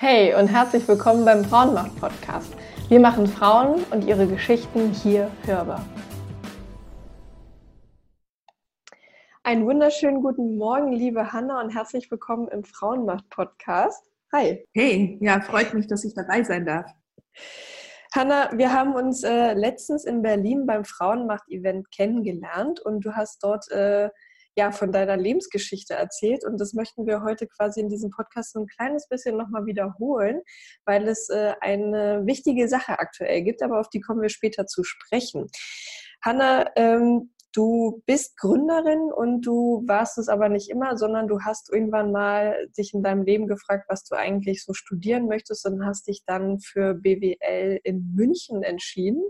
Hey und herzlich willkommen beim Frauenmacht-Podcast. Wir machen Frauen und ihre Geschichten hier hörbar. Einen wunderschönen guten Morgen, liebe Hanna, und herzlich willkommen im Frauenmacht-Podcast. Hi. Hey, ja, freut mich, dass ich dabei sein darf. Hanna, wir haben uns äh, letztens in Berlin beim Frauenmacht-Event kennengelernt und du hast dort äh, ja, von deiner Lebensgeschichte erzählt. Und das möchten wir heute quasi in diesem Podcast so ein kleines bisschen nochmal wiederholen, weil es äh, eine wichtige Sache aktuell gibt, aber auf die kommen wir später zu sprechen. Hanna, ähm, du bist Gründerin und du warst es aber nicht immer, sondern du hast irgendwann mal dich in deinem Leben gefragt, was du eigentlich so studieren möchtest und hast dich dann für BWL in München entschieden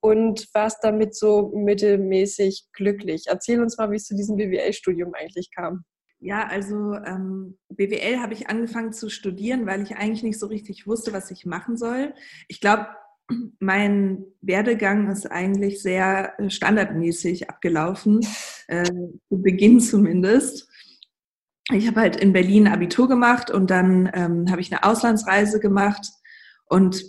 und warst damit so mittelmäßig glücklich. Erzähl uns mal, wie es zu diesem BWL-Studium eigentlich kam. Ja, also ähm, BWL habe ich angefangen zu studieren, weil ich eigentlich nicht so richtig wusste, was ich machen soll. Ich glaube, mein Werdegang ist eigentlich sehr äh, standardmäßig abgelaufen, äh, zu Beginn zumindest. Ich habe halt in Berlin Abitur gemacht und dann ähm, habe ich eine Auslandsreise gemacht und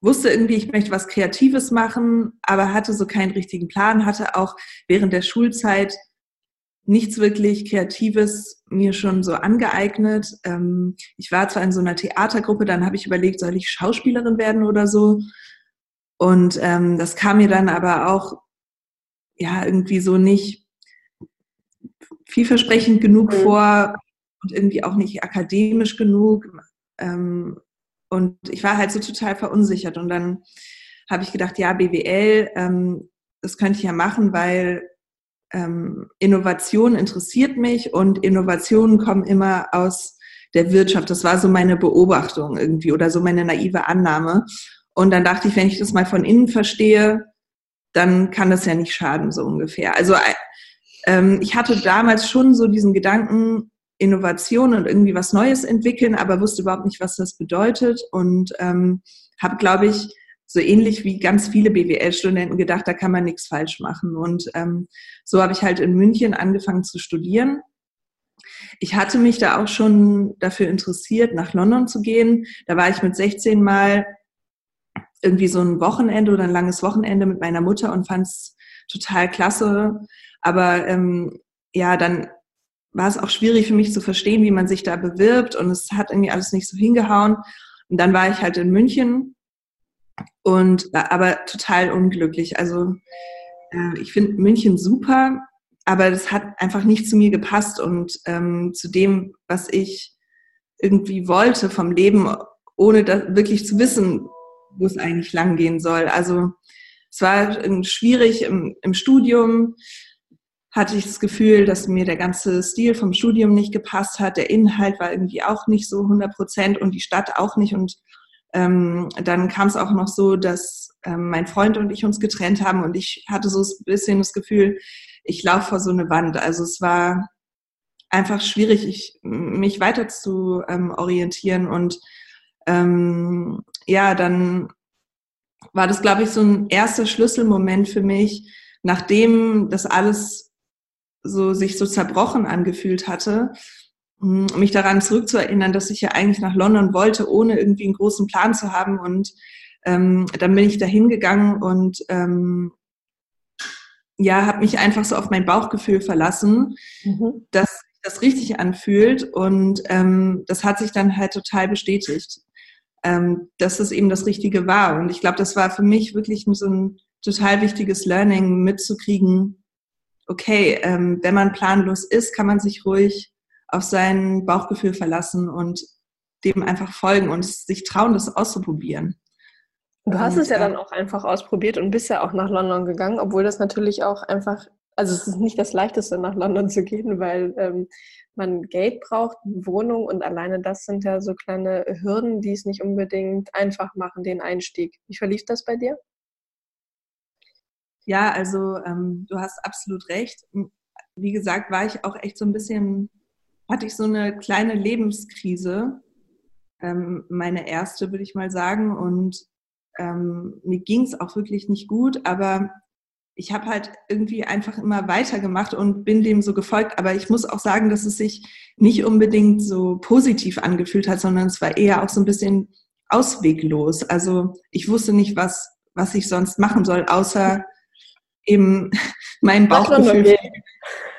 wusste irgendwie, ich möchte was Kreatives machen, aber hatte so keinen richtigen Plan, hatte auch während der Schulzeit nichts wirklich Kreatives mir schon so angeeignet. Ähm, ich war zwar in so einer Theatergruppe, dann habe ich überlegt, soll ich Schauspielerin werden oder so. Und ähm, das kam mir dann aber auch ja irgendwie so nicht vielversprechend genug mhm. vor und irgendwie auch nicht akademisch genug. Ähm, und ich war halt so total verunsichert. Und dann habe ich gedacht, ja, BWL, ähm, das könnte ich ja machen, weil ähm, Innovation interessiert mich und Innovationen kommen immer aus der Wirtschaft. Das war so meine Beobachtung irgendwie oder so meine naive Annahme. Und dann dachte ich, wenn ich das mal von innen verstehe, dann kann das ja nicht schaden, so ungefähr. Also äh, ähm, ich hatte damals schon so diesen Gedanken, Innovation und irgendwie was Neues entwickeln, aber wusste überhaupt nicht, was das bedeutet und ähm, habe, glaube ich, so ähnlich wie ganz viele BWL-Studenten gedacht, da kann man nichts falsch machen. Und ähm, so habe ich halt in München angefangen zu studieren. Ich hatte mich da auch schon dafür interessiert, nach London zu gehen. Da war ich mit 16 Mal irgendwie so ein Wochenende oder ein langes Wochenende mit meiner Mutter und fand es total klasse. Aber ähm, ja, dann war es auch schwierig für mich zu verstehen, wie man sich da bewirbt und es hat irgendwie alles nicht so hingehauen. Und dann war ich halt in München und aber total unglücklich. Also äh, ich finde München super, aber das hat einfach nicht zu mir gepasst und ähm, zu dem, was ich irgendwie wollte vom Leben, ohne das wirklich zu wissen, wo es eigentlich lang gehen soll. Also es war schwierig im, im Studium hatte ich das Gefühl, dass mir der ganze Stil vom Studium nicht gepasst hat. Der Inhalt war irgendwie auch nicht so 100 Prozent und die Stadt auch nicht. Und ähm, dann kam es auch noch so, dass ähm, mein Freund und ich uns getrennt haben und ich hatte so ein bisschen das Gefühl, ich laufe vor so eine Wand. Also es war einfach schwierig, ich, mich weiter zu ähm, orientieren und ähm, ja, dann war das, glaube ich, so ein erster Schlüsselmoment für mich, nachdem das alles so sich so zerbrochen angefühlt hatte, hm, mich daran zurückzuerinnern, dass ich ja eigentlich nach London wollte, ohne irgendwie einen großen Plan zu haben. Und ähm, dann bin ich da hingegangen und ähm, ja, habe mich einfach so auf mein Bauchgefühl verlassen, mhm. dass das richtig anfühlt. Und ähm, das hat sich dann halt total bestätigt, ähm, dass es eben das Richtige war. Und ich glaube, das war für mich wirklich so ein total wichtiges Learning mitzukriegen, okay, ähm, wenn man planlos ist, kann man sich ruhig auf sein Bauchgefühl verlassen und dem einfach folgen und sich trauen, das auszuprobieren. Du hast und, es ja äh, dann auch einfach ausprobiert und bist ja auch nach London gegangen, obwohl das natürlich auch einfach, also es ist nicht das Leichteste, nach London zu gehen, weil ähm, man Geld braucht, Wohnung und alleine das sind ja so kleine Hürden, die es nicht unbedingt einfach machen, den Einstieg. Wie verlief das bei dir? Ja, also ähm, du hast absolut recht. Wie gesagt, war ich auch echt so ein bisschen, hatte ich so eine kleine Lebenskrise, ähm, meine erste, würde ich mal sagen. Und ähm, mir ging es auch wirklich nicht gut, aber ich habe halt irgendwie einfach immer weitergemacht und bin dem so gefolgt. Aber ich muss auch sagen, dass es sich nicht unbedingt so positiv angefühlt hat, sondern es war eher auch so ein bisschen ausweglos. Also ich wusste nicht, was, was ich sonst machen soll, außer eben mein Bauchgefühl.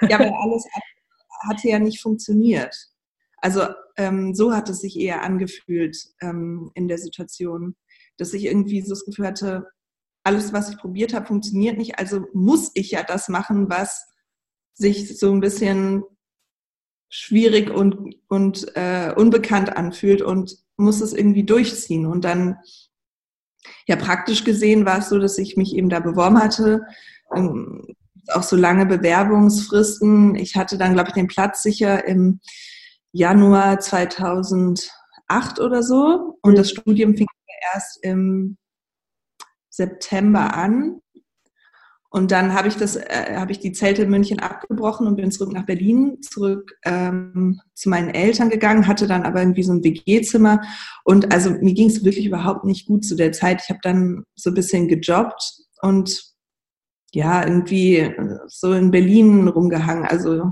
Ja, weil alles hatte ja nicht funktioniert. Also ähm, so hat es sich eher angefühlt ähm, in der Situation, dass ich irgendwie so das Gefühl hatte, alles, was ich probiert habe, funktioniert nicht. Also muss ich ja das machen, was sich so ein bisschen schwierig und, und äh, unbekannt anfühlt und muss es irgendwie durchziehen. Und dann, ja, praktisch gesehen war es so, dass ich mich eben da beworben hatte. Ähm, auch so lange Bewerbungsfristen. Ich hatte dann, glaube ich, den Platz sicher im Januar 2008 oder so. Und das Studium fing erst im September an. Und dann habe ich äh, habe ich die Zelte in München abgebrochen und bin zurück nach Berlin, zurück ähm, zu meinen Eltern gegangen, hatte dann aber irgendwie so ein WG-Zimmer. Und also mir ging es wirklich überhaupt nicht gut zu der Zeit. Ich habe dann so ein bisschen gejobbt und ja, irgendwie äh, so in Berlin rumgehangen. Also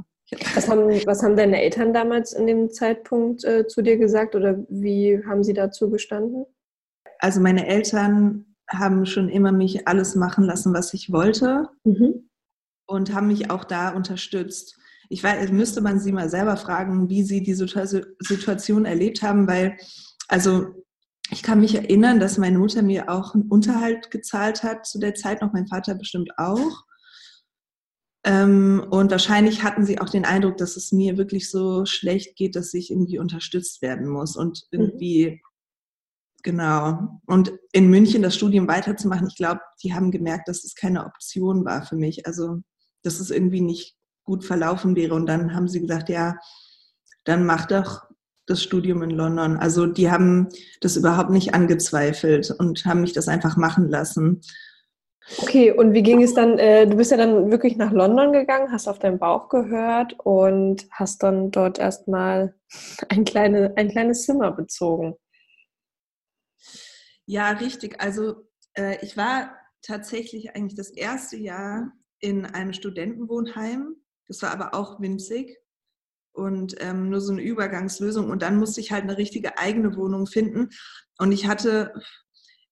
was haben, was haben deine Eltern damals in dem Zeitpunkt äh, zu dir gesagt oder wie haben sie dazu gestanden? Also meine Eltern haben schon immer mich alles machen lassen, was ich wollte mhm. und haben mich auch da unterstützt. Ich weiß, müsste man sie mal selber fragen, wie sie die Situation erlebt haben, weil, also ich kann mich erinnern, dass meine Mutter mir auch einen Unterhalt gezahlt hat zu der Zeit, noch mein Vater bestimmt auch. Ähm, und wahrscheinlich hatten sie auch den Eindruck, dass es mir wirklich so schlecht geht, dass ich irgendwie unterstützt werden muss und mhm. irgendwie Genau. Und in München das Studium weiterzumachen, ich glaube, die haben gemerkt, dass es keine Option war für mich. Also, dass es irgendwie nicht gut verlaufen wäre. Und dann haben sie gesagt, ja, dann mach doch das Studium in London. Also die haben das überhaupt nicht angezweifelt und haben mich das einfach machen lassen. Okay, und wie ging es dann? Äh, du bist ja dann wirklich nach London gegangen, hast auf deinen Bauch gehört und hast dann dort erstmal ein, kleine, ein kleines Zimmer bezogen. Ja, richtig. Also äh, ich war tatsächlich eigentlich das erste Jahr in einem Studentenwohnheim. Das war aber auch winzig und ähm, nur so eine Übergangslösung. Und dann musste ich halt eine richtige eigene Wohnung finden. Und ich hatte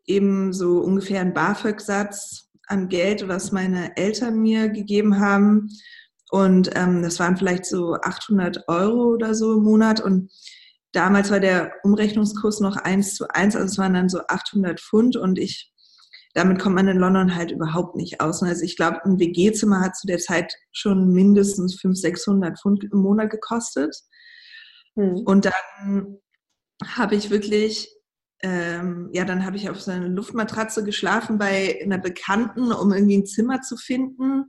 eben so ungefähr einen BAföG-Satz an Geld, was meine Eltern mir gegeben haben. Und ähm, das waren vielleicht so 800 Euro oder so im Monat. Und damals war der Umrechnungskurs noch eins zu eins, also es waren dann so 800 Pfund und ich, damit kommt man in London halt überhaupt nicht aus. Also ich glaube, ein WG-Zimmer hat zu der Zeit schon mindestens 500, 600 Pfund im Monat gekostet. Hm. Und dann habe ich wirklich, ähm, ja, dann habe ich auf so einer Luftmatratze geschlafen bei einer Bekannten, um irgendwie ein Zimmer zu finden.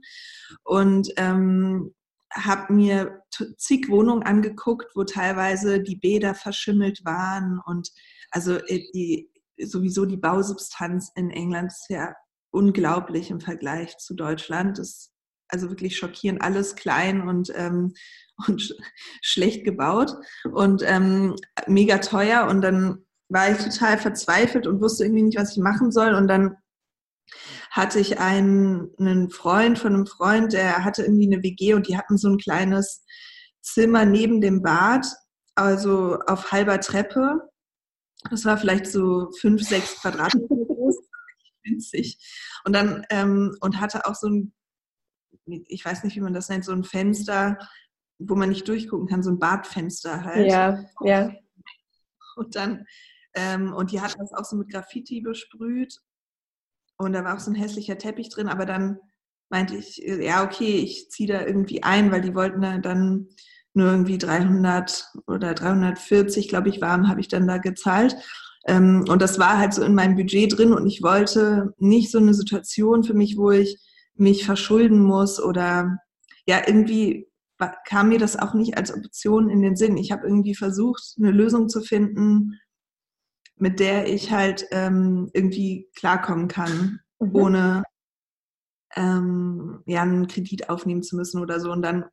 Und ähm, habe mir zig Wohnungen angeguckt, wo teilweise die Bäder verschimmelt waren und also äh, die, sowieso die Bausubstanz in England ist ja unglaublich im Vergleich zu Deutschland. Das ist also wirklich schockierend, alles klein und, ähm, und sch schlecht gebaut und ähm, mega teuer. Und dann war ich total verzweifelt und wusste irgendwie nicht, was ich machen soll. Und dann hatte ich einen, einen Freund von einem Freund, der hatte irgendwie eine WG und die hatten so ein kleines Zimmer neben dem Bad, also auf halber Treppe. Das war vielleicht so fünf, sechs Quadratmeter groß, winzig. Und dann, ähm, und hatte auch so ein, ich weiß nicht, wie man das nennt, so ein Fenster, wo man nicht durchgucken kann, so ein Badfenster halt. Ja, ja. Und dann, ähm, und die hatten das auch so mit Graffiti besprüht und da war auch so ein hässlicher Teppich drin, aber dann meinte ich, äh, ja, okay, ich ziehe da irgendwie ein, weil die wollten dann nur irgendwie 300 oder 340, glaube ich, warm, habe ich dann da gezahlt. Ähm, und das war halt so in meinem Budget drin und ich wollte nicht so eine Situation für mich, wo ich mich verschulden muss oder ja, irgendwie kam mir das auch nicht als Option in den Sinn. Ich habe irgendwie versucht, eine Lösung zu finden, mit der ich halt ähm, irgendwie klarkommen kann, mhm. ohne ähm, ja, einen Kredit aufnehmen zu müssen oder so. Und dann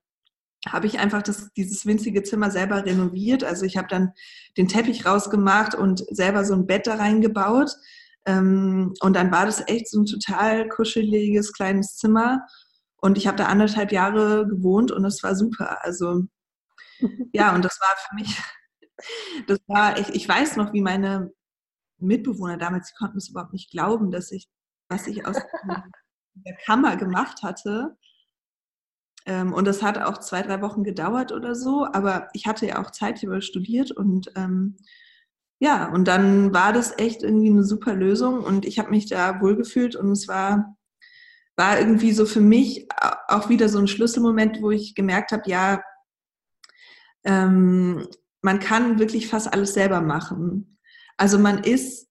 habe ich einfach das, dieses winzige Zimmer selber renoviert. Also ich habe dann den Teppich rausgemacht und selber so ein Bett da reingebaut. Ähm, und dann war das echt so ein total kuscheliges kleines Zimmer. Und ich habe da anderthalb Jahre gewohnt und es war super. Also ja, und das war für mich, das war, ich, ich weiß noch, wie meine Mitbewohner damals, die konnten es überhaupt nicht glauben, dass ich, was ich aus der Kammer gemacht hatte. Ähm, und das hat auch zwei, drei Wochen gedauert oder so, aber ich hatte ja auch Zeit über studiert und ähm, ja, und dann war das echt irgendwie eine super Lösung und ich habe mich da wohlgefühlt und es war, war irgendwie so für mich auch wieder so ein Schlüsselmoment, wo ich gemerkt habe, ja, ähm, man kann wirklich fast alles selber machen. Also man ist,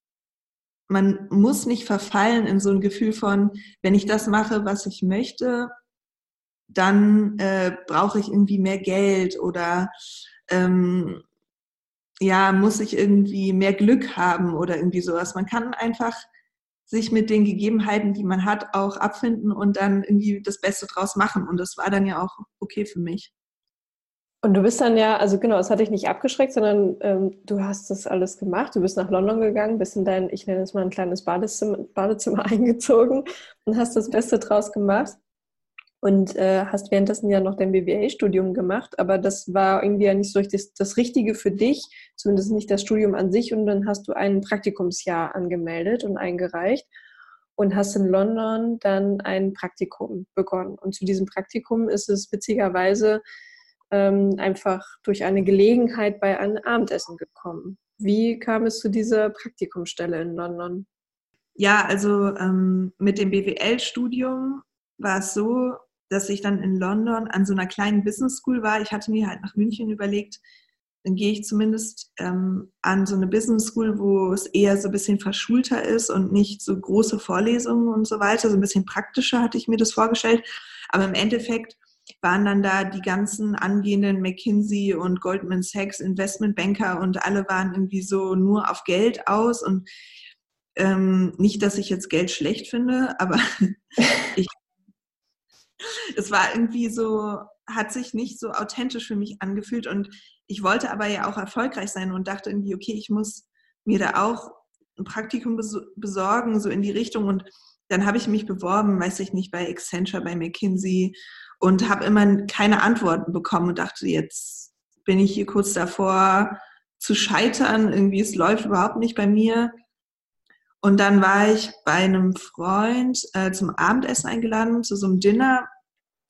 man muss nicht verfallen in so ein Gefühl von, wenn ich das mache, was ich möchte, dann äh, brauche ich irgendwie mehr Geld oder ähm, ja, muss ich irgendwie mehr Glück haben oder irgendwie sowas. Man kann einfach sich mit den Gegebenheiten, die man hat, auch abfinden und dann irgendwie das Beste draus machen. Und das war dann ja auch okay für mich. Und du bist dann ja, also genau, es hat dich nicht abgeschreckt, sondern ähm, du hast das alles gemacht. Du bist nach London gegangen, bist in dein, ich nenne es mal ein kleines Badezimmer, Badezimmer eingezogen und hast das Beste draus gemacht und äh, hast währenddessen ja noch dein BWL-Studium gemacht, aber das war irgendwie ja nicht so richtig das, Richtige für dich, zumindest nicht das Studium an sich. Und dann hast du ein Praktikumsjahr angemeldet und eingereicht und hast in London dann ein Praktikum begonnen. Und zu diesem Praktikum ist es witzigerweise ähm, einfach durch eine Gelegenheit bei einem Abendessen gekommen. Wie kam es zu dieser Praktikumsstelle in London? Ja, also ähm, mit dem BWL-Studium war es so, dass ich dann in London an so einer kleinen Business School war. Ich hatte mir halt nach München überlegt, dann gehe ich zumindest ähm, an so eine Business School, wo es eher so ein bisschen verschulter ist und nicht so große Vorlesungen und so weiter. So ein bisschen praktischer hatte ich mir das vorgestellt. Aber im Endeffekt waren dann da die ganzen angehenden McKinsey und Goldman Sachs Investmentbanker und alle waren irgendwie so nur auf Geld aus und ähm, nicht, dass ich jetzt Geld schlecht finde, aber ich es war irgendwie so, hat sich nicht so authentisch für mich angefühlt und ich wollte aber ja auch erfolgreich sein und dachte irgendwie, okay, ich muss mir da auch ein Praktikum besorgen, so in die Richtung und dann habe ich mich beworben, weiß ich nicht, bei Accenture, bei McKinsey und habe immer keine Antworten bekommen und dachte, jetzt bin ich hier kurz davor zu scheitern, irgendwie es läuft überhaupt nicht bei mir. Und dann war ich bei einem Freund äh, zum Abendessen eingeladen, zu so einem Dinner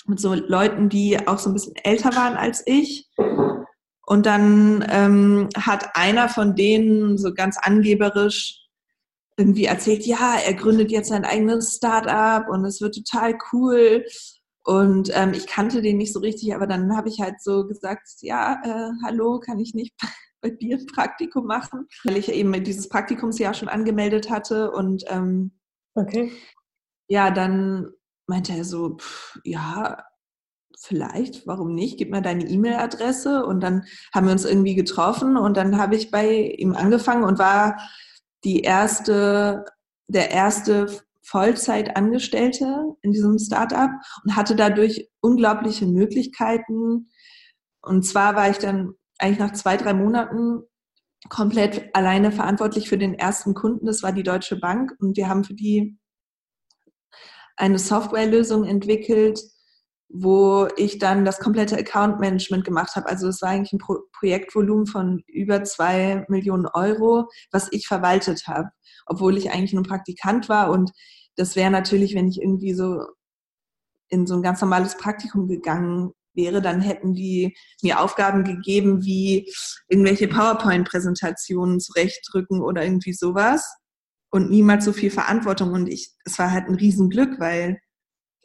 mit so Leuten, die auch so ein bisschen älter waren als ich. Und dann ähm, hat einer von denen so ganz angeberisch irgendwie erzählt, ja, er gründet jetzt sein eigenes Startup und es wird total cool. Und ähm, ich kannte den nicht so richtig, aber dann habe ich halt so gesagt, ja, äh, hallo, kann ich nicht bei dir ein Praktikum machen, weil ich eben dieses Praktikumsjahr schon angemeldet hatte. Und ähm, okay. ja, dann meinte er so, pff, ja, vielleicht, warum nicht? Gib mir deine E-Mail-Adresse. Und dann haben wir uns irgendwie getroffen und dann habe ich bei ihm angefangen und war die erste, der erste Vollzeitangestellte in diesem Startup und hatte dadurch unglaubliche Möglichkeiten. Und zwar war ich dann eigentlich nach zwei, drei Monaten komplett alleine verantwortlich für den ersten Kunden. Das war die Deutsche Bank. Und wir haben für die eine Softwarelösung entwickelt, wo ich dann das komplette Account Management gemacht habe. Also es war eigentlich ein Pro Projektvolumen von über zwei Millionen Euro, was ich verwaltet habe, obwohl ich eigentlich nur Praktikant war. Und das wäre natürlich, wenn ich irgendwie so in so ein ganz normales Praktikum gegangen wäre, dann hätten die mir Aufgaben gegeben, wie irgendwelche PowerPoint-Präsentationen zurechtdrücken oder irgendwie sowas und niemals so viel Verantwortung. Und ich, es war halt ein Riesenglück, weil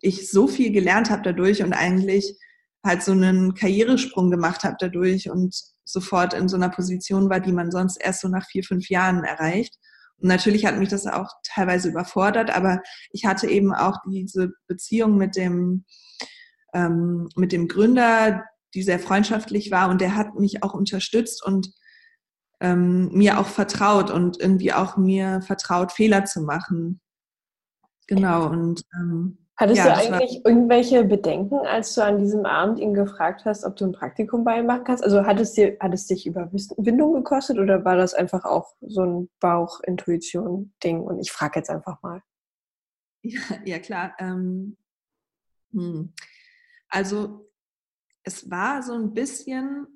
ich so viel gelernt habe dadurch und eigentlich halt so einen Karrieresprung gemacht habe dadurch und sofort in so einer Position war, die man sonst erst so nach vier, fünf Jahren erreicht. Und natürlich hat mich das auch teilweise überfordert, aber ich hatte eben auch diese Beziehung mit dem ähm, mit dem Gründer, die sehr freundschaftlich war und der hat mich auch unterstützt und ähm, mir auch vertraut und irgendwie auch mir vertraut, Fehler zu machen. Genau, und ähm, Hattest ja, du eigentlich irgendwelche Bedenken, als du an diesem Abend ihn gefragt hast, ob du ein Praktikum bei ihm machen kannst? Also hat es, dir, hat es dich Überwindung gekostet oder war das einfach auch so ein Bauch-Intuition-Ding? Und ich frage jetzt einfach mal. Ja, ja klar. Ähm, hm. Also es war so ein bisschen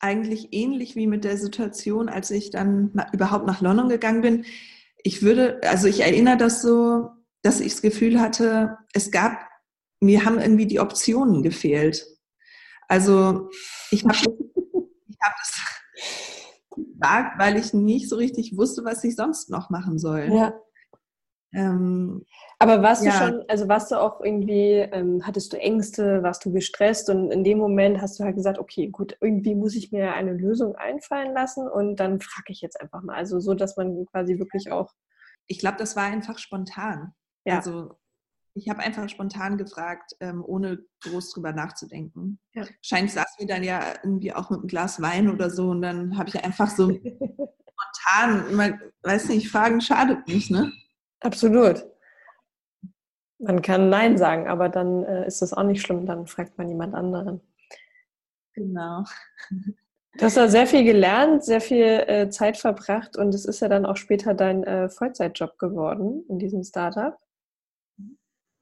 eigentlich ähnlich wie mit der Situation, als ich dann überhaupt nach London gegangen bin. Ich würde, also ich erinnere das so, dass ich das Gefühl hatte, es gab, mir haben irgendwie die Optionen gefehlt. Also ich habe ich hab das gefragt, weil ich nicht so richtig wusste, was ich sonst noch machen soll. Ja. Ähm, aber warst ja. du schon, also warst du auch irgendwie, ähm, hattest du Ängste, warst du gestresst und in dem Moment hast du halt gesagt, okay, gut, irgendwie muss ich mir eine Lösung einfallen lassen und dann frage ich jetzt einfach mal. Also so, dass man quasi wirklich auch. Ich glaube, das war einfach spontan. Ja. Also ich habe einfach spontan gefragt, ähm, ohne groß drüber nachzudenken. Ja. Scheint saß mir dann ja irgendwie auch mit einem Glas Wein oder so und dann habe ich einfach so spontan, man, weiß nicht, Fragen schadet nicht, ne? Absolut. Man kann Nein sagen, aber dann äh, ist das auch nicht schlimm, dann fragt man jemand anderen. Genau. Du hast ja sehr viel gelernt, sehr viel äh, Zeit verbracht und es ist ja dann auch später dein äh, Vollzeitjob geworden in diesem Startup.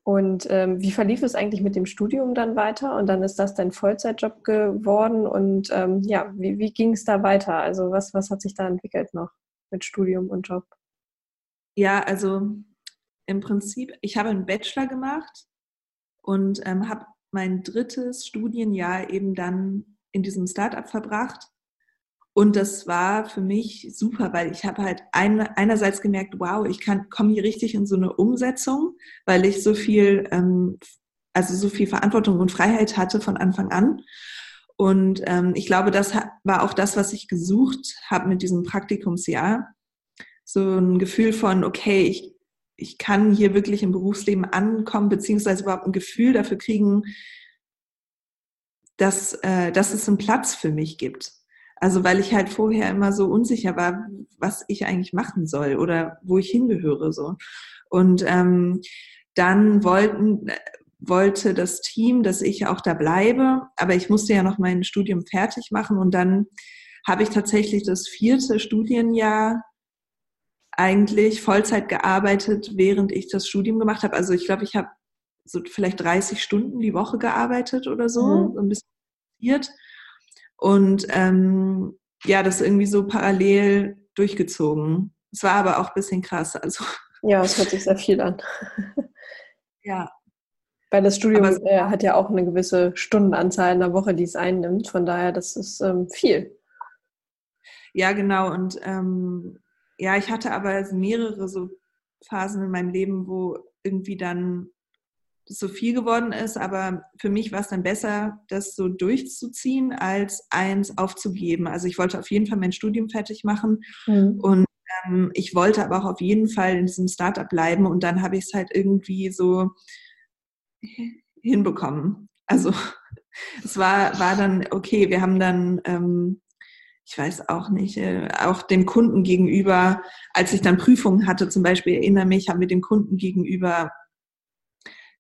Und ähm, wie verlief es eigentlich mit dem Studium dann weiter? Und dann ist das dein Vollzeitjob geworden. Und ähm, ja, wie, wie ging es da weiter? Also was, was hat sich da entwickelt noch mit Studium und Job? Ja, also im Prinzip, ich habe einen Bachelor gemacht und ähm, habe mein drittes Studienjahr eben dann in diesem Startup verbracht und das war für mich super, weil ich habe halt ein, einerseits gemerkt, wow, ich komme hier richtig in so eine Umsetzung, weil ich so viel, ähm, also so viel Verantwortung und Freiheit hatte von Anfang an. Und ähm, ich glaube, das war auch das, was ich gesucht habe mit diesem Praktikumsjahr. So ein Gefühl von, okay, ich, ich kann hier wirklich im Berufsleben ankommen, beziehungsweise überhaupt ein Gefühl dafür kriegen, dass, äh, dass es einen Platz für mich gibt. Also weil ich halt vorher immer so unsicher war, was ich eigentlich machen soll oder wo ich hingehöre so. Und ähm, dann wollten wollte das Team, dass ich auch da bleibe, aber ich musste ja noch mein Studium fertig machen und dann habe ich tatsächlich das vierte Studienjahr eigentlich Vollzeit gearbeitet, während ich das Studium gemacht habe. Also ich glaube, ich habe so vielleicht 30 Stunden die Woche gearbeitet oder so, mhm. so ein bisschen und ähm, ja, das irgendwie so parallel durchgezogen. Es war aber auch ein bisschen krass. Also. Ja, es hört sich sehr viel an. ja. Weil das Studium aber, äh, hat ja auch eine gewisse Stundenanzahl in der Woche, die es einnimmt. Von daher, das ist ähm, viel. Ja, genau. Und ähm, ja, ich hatte aber mehrere so Phasen in meinem Leben, wo irgendwie dann so viel geworden ist, aber für mich war es dann besser, das so durchzuziehen, als eins aufzugeben. Also ich wollte auf jeden Fall mein Studium fertig machen mhm. und ähm, ich wollte aber auch auf jeden Fall in diesem Startup bleiben und dann habe ich es halt irgendwie so hinbekommen. Also es war, war dann okay, wir haben dann ähm, ich weiß auch nicht, äh, auch dem Kunden gegenüber, als ich dann Prüfungen hatte, zum Beispiel erinnere mich, haben wir dem Kunden gegenüber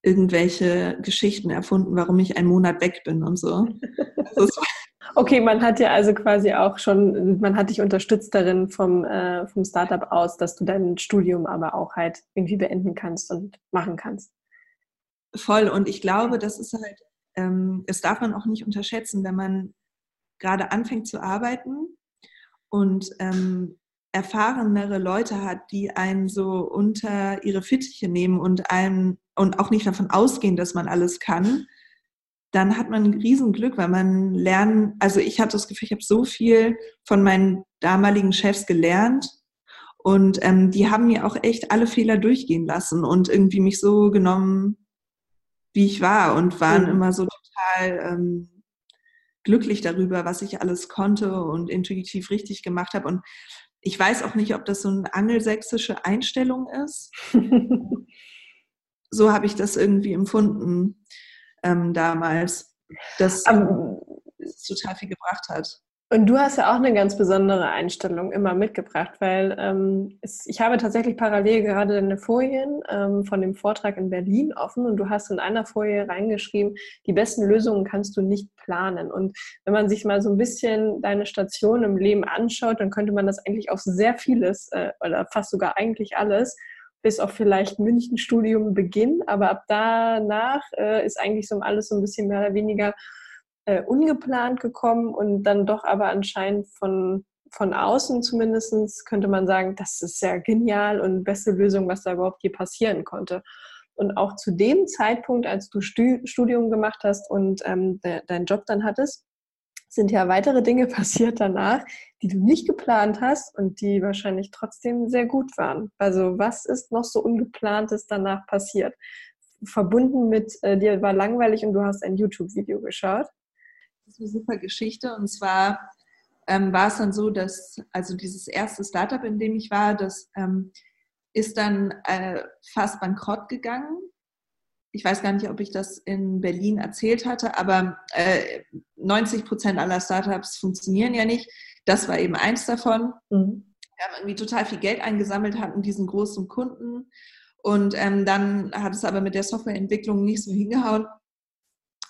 irgendwelche Geschichten erfunden, warum ich einen Monat weg bin und so. okay, man hat ja also quasi auch schon, man hat dich unterstützt darin vom, äh, vom Startup aus, dass du dein Studium aber auch halt irgendwie beenden kannst und machen kannst. Voll. Und ich glaube, das ist halt, ähm, das darf man auch nicht unterschätzen, wenn man gerade anfängt zu arbeiten und ähm, erfahrenere Leute hat, die einen so unter ihre Fittiche nehmen und einen und auch nicht davon ausgehen, dass man alles kann, dann hat man ein Riesenglück, weil man lernen, also ich habe das Gefühl, ich habe so viel von meinen damaligen Chefs gelernt und ähm, die haben mir auch echt alle Fehler durchgehen lassen und irgendwie mich so genommen, wie ich war und waren mhm. immer so total ähm, glücklich darüber, was ich alles konnte und intuitiv richtig gemacht habe. Und ich weiß auch nicht, ob das so eine angelsächsische Einstellung ist. so habe ich das irgendwie empfunden ähm, damals, dass um, es total viel gebracht hat. Und du hast ja auch eine ganz besondere Einstellung immer mitgebracht, weil ähm, es, ich habe tatsächlich parallel gerade deine Folien ähm, von dem Vortrag in Berlin offen und du hast in einer Folie reingeschrieben, die besten Lösungen kannst du nicht planen. Und wenn man sich mal so ein bisschen deine Station im Leben anschaut, dann könnte man das eigentlich auf sehr vieles äh, oder fast sogar eigentlich alles bis auf vielleicht München-Studium beginnen, aber ab danach äh, ist eigentlich so alles so ein bisschen mehr oder weniger äh, ungeplant gekommen und dann doch aber anscheinend von, von außen zumindest könnte man sagen, das ist sehr genial und beste Lösung, was da überhaupt je passieren konnte. Und auch zu dem Zeitpunkt, als du Studium gemacht hast und ähm, de deinen Job dann hattest, sind ja weitere Dinge passiert danach, die du nicht geplant hast und die wahrscheinlich trotzdem sehr gut waren. Also was ist noch so ungeplantes danach passiert? Verbunden mit, äh, dir war langweilig und du hast ein YouTube-Video geschaut ist eine super Geschichte. Und zwar ähm, war es dann so, dass, also dieses erste Startup, in dem ich war, das ähm, ist dann äh, fast bankrott gegangen. Ich weiß gar nicht, ob ich das in Berlin erzählt hatte, aber äh, 90 Prozent aller Startups funktionieren ja nicht. Das war eben eins davon. Mhm. Wir haben irgendwie total viel Geld eingesammelt, hatten diesen großen Kunden. Und ähm, dann hat es aber mit der Softwareentwicklung nicht so hingehauen,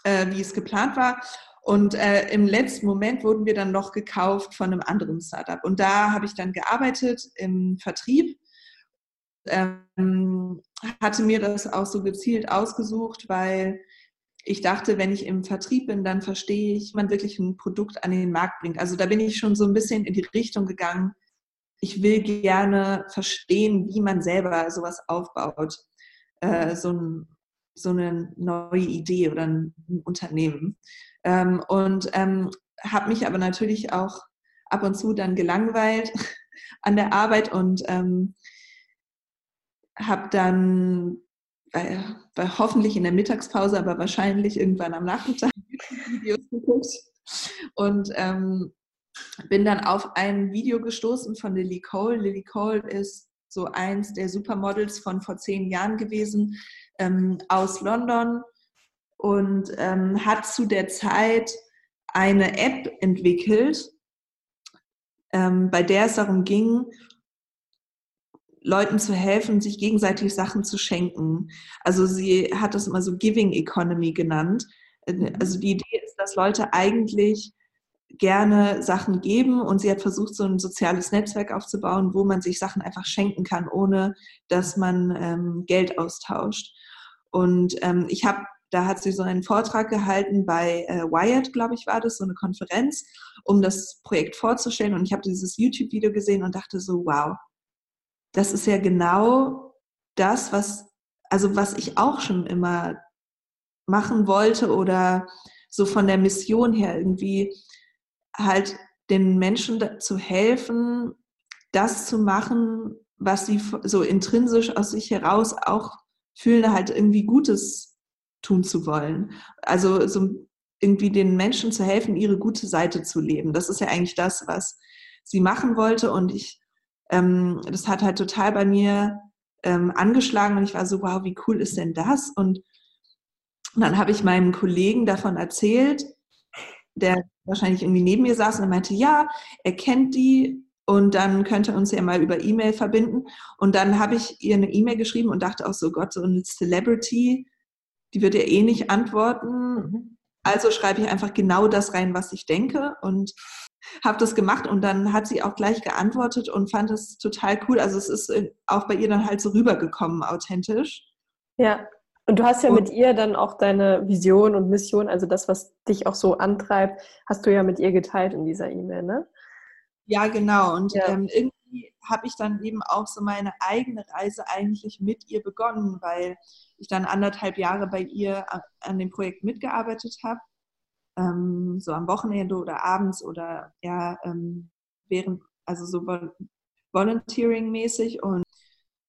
äh, wie es geplant war. Und äh, im letzten Moment wurden wir dann noch gekauft von einem anderen Startup. Und da habe ich dann gearbeitet im Vertrieb. Ähm, hatte mir das auch so gezielt ausgesucht, weil ich dachte, wenn ich im Vertrieb bin, dann verstehe ich, wie man wirklich ein Produkt an den Markt bringt. Also da bin ich schon so ein bisschen in die Richtung gegangen. Ich will gerne verstehen, wie man selber sowas aufbaut. Äh, so, ein, so eine neue Idee oder ein Unternehmen. Ähm, und ähm, habe mich aber natürlich auch ab und zu dann gelangweilt an der Arbeit und ähm, habe dann bei, bei, hoffentlich in der Mittagspause, aber wahrscheinlich irgendwann am Nachmittag Videos geguckt und ähm, bin dann auf ein Video gestoßen von Lily Cole. Lily Cole ist so eins der Supermodels von vor zehn Jahren gewesen ähm, aus London und ähm, hat zu der Zeit eine App entwickelt, ähm, bei der es darum ging, Leuten zu helfen, sich gegenseitig Sachen zu schenken. Also sie hat das immer so Giving Economy genannt. Äh, also die Idee ist, dass Leute eigentlich gerne Sachen geben und sie hat versucht, so ein soziales Netzwerk aufzubauen, wo man sich Sachen einfach schenken kann, ohne dass man ähm, Geld austauscht. Und ähm, ich habe da hat sie so einen Vortrag gehalten bei äh, Wired, glaube ich, war das, so eine Konferenz, um das Projekt vorzustellen. Und ich habe dieses YouTube-Video gesehen und dachte so, wow, das ist ja genau das, was, also was ich auch schon immer machen wollte oder so von der Mission her irgendwie halt den Menschen zu helfen, das zu machen, was sie so intrinsisch aus sich heraus auch fühlen, halt irgendwie Gutes tun zu wollen. Also so irgendwie den Menschen zu helfen, ihre gute Seite zu leben. Das ist ja eigentlich das, was sie machen wollte. Und ich, ähm, das hat halt total bei mir ähm, angeschlagen und ich war so, wow, wie cool ist denn das? Und dann habe ich meinem Kollegen davon erzählt, der wahrscheinlich irgendwie neben mir saß und er meinte, ja, er kennt die und dann könnte uns ja mal über E-Mail verbinden. Und dann habe ich ihr eine E-Mail geschrieben und dachte auch so, Gott, so eine Celebrity, die wird ja eh nicht antworten. Mhm. Also schreibe ich einfach genau das rein, was ich denke und habe das gemacht und dann hat sie auch gleich geantwortet und fand das total cool. Also es ist äh, auch bei ihr dann halt so rübergekommen, authentisch. Ja, und du hast ja und, mit ihr dann auch deine Vision und Mission, also das, was dich auch so antreibt, hast du ja mit ihr geteilt in dieser E-Mail, ne? Ja, genau. Und ja. Ähm, irgendwie habe ich dann eben auch so meine eigene Reise eigentlich mit ihr begonnen, weil ich dann anderthalb Jahre bei ihr an dem Projekt mitgearbeitet habe, ähm, so am Wochenende oder abends oder ja, ähm, während, also so Volunteering-mäßig. Und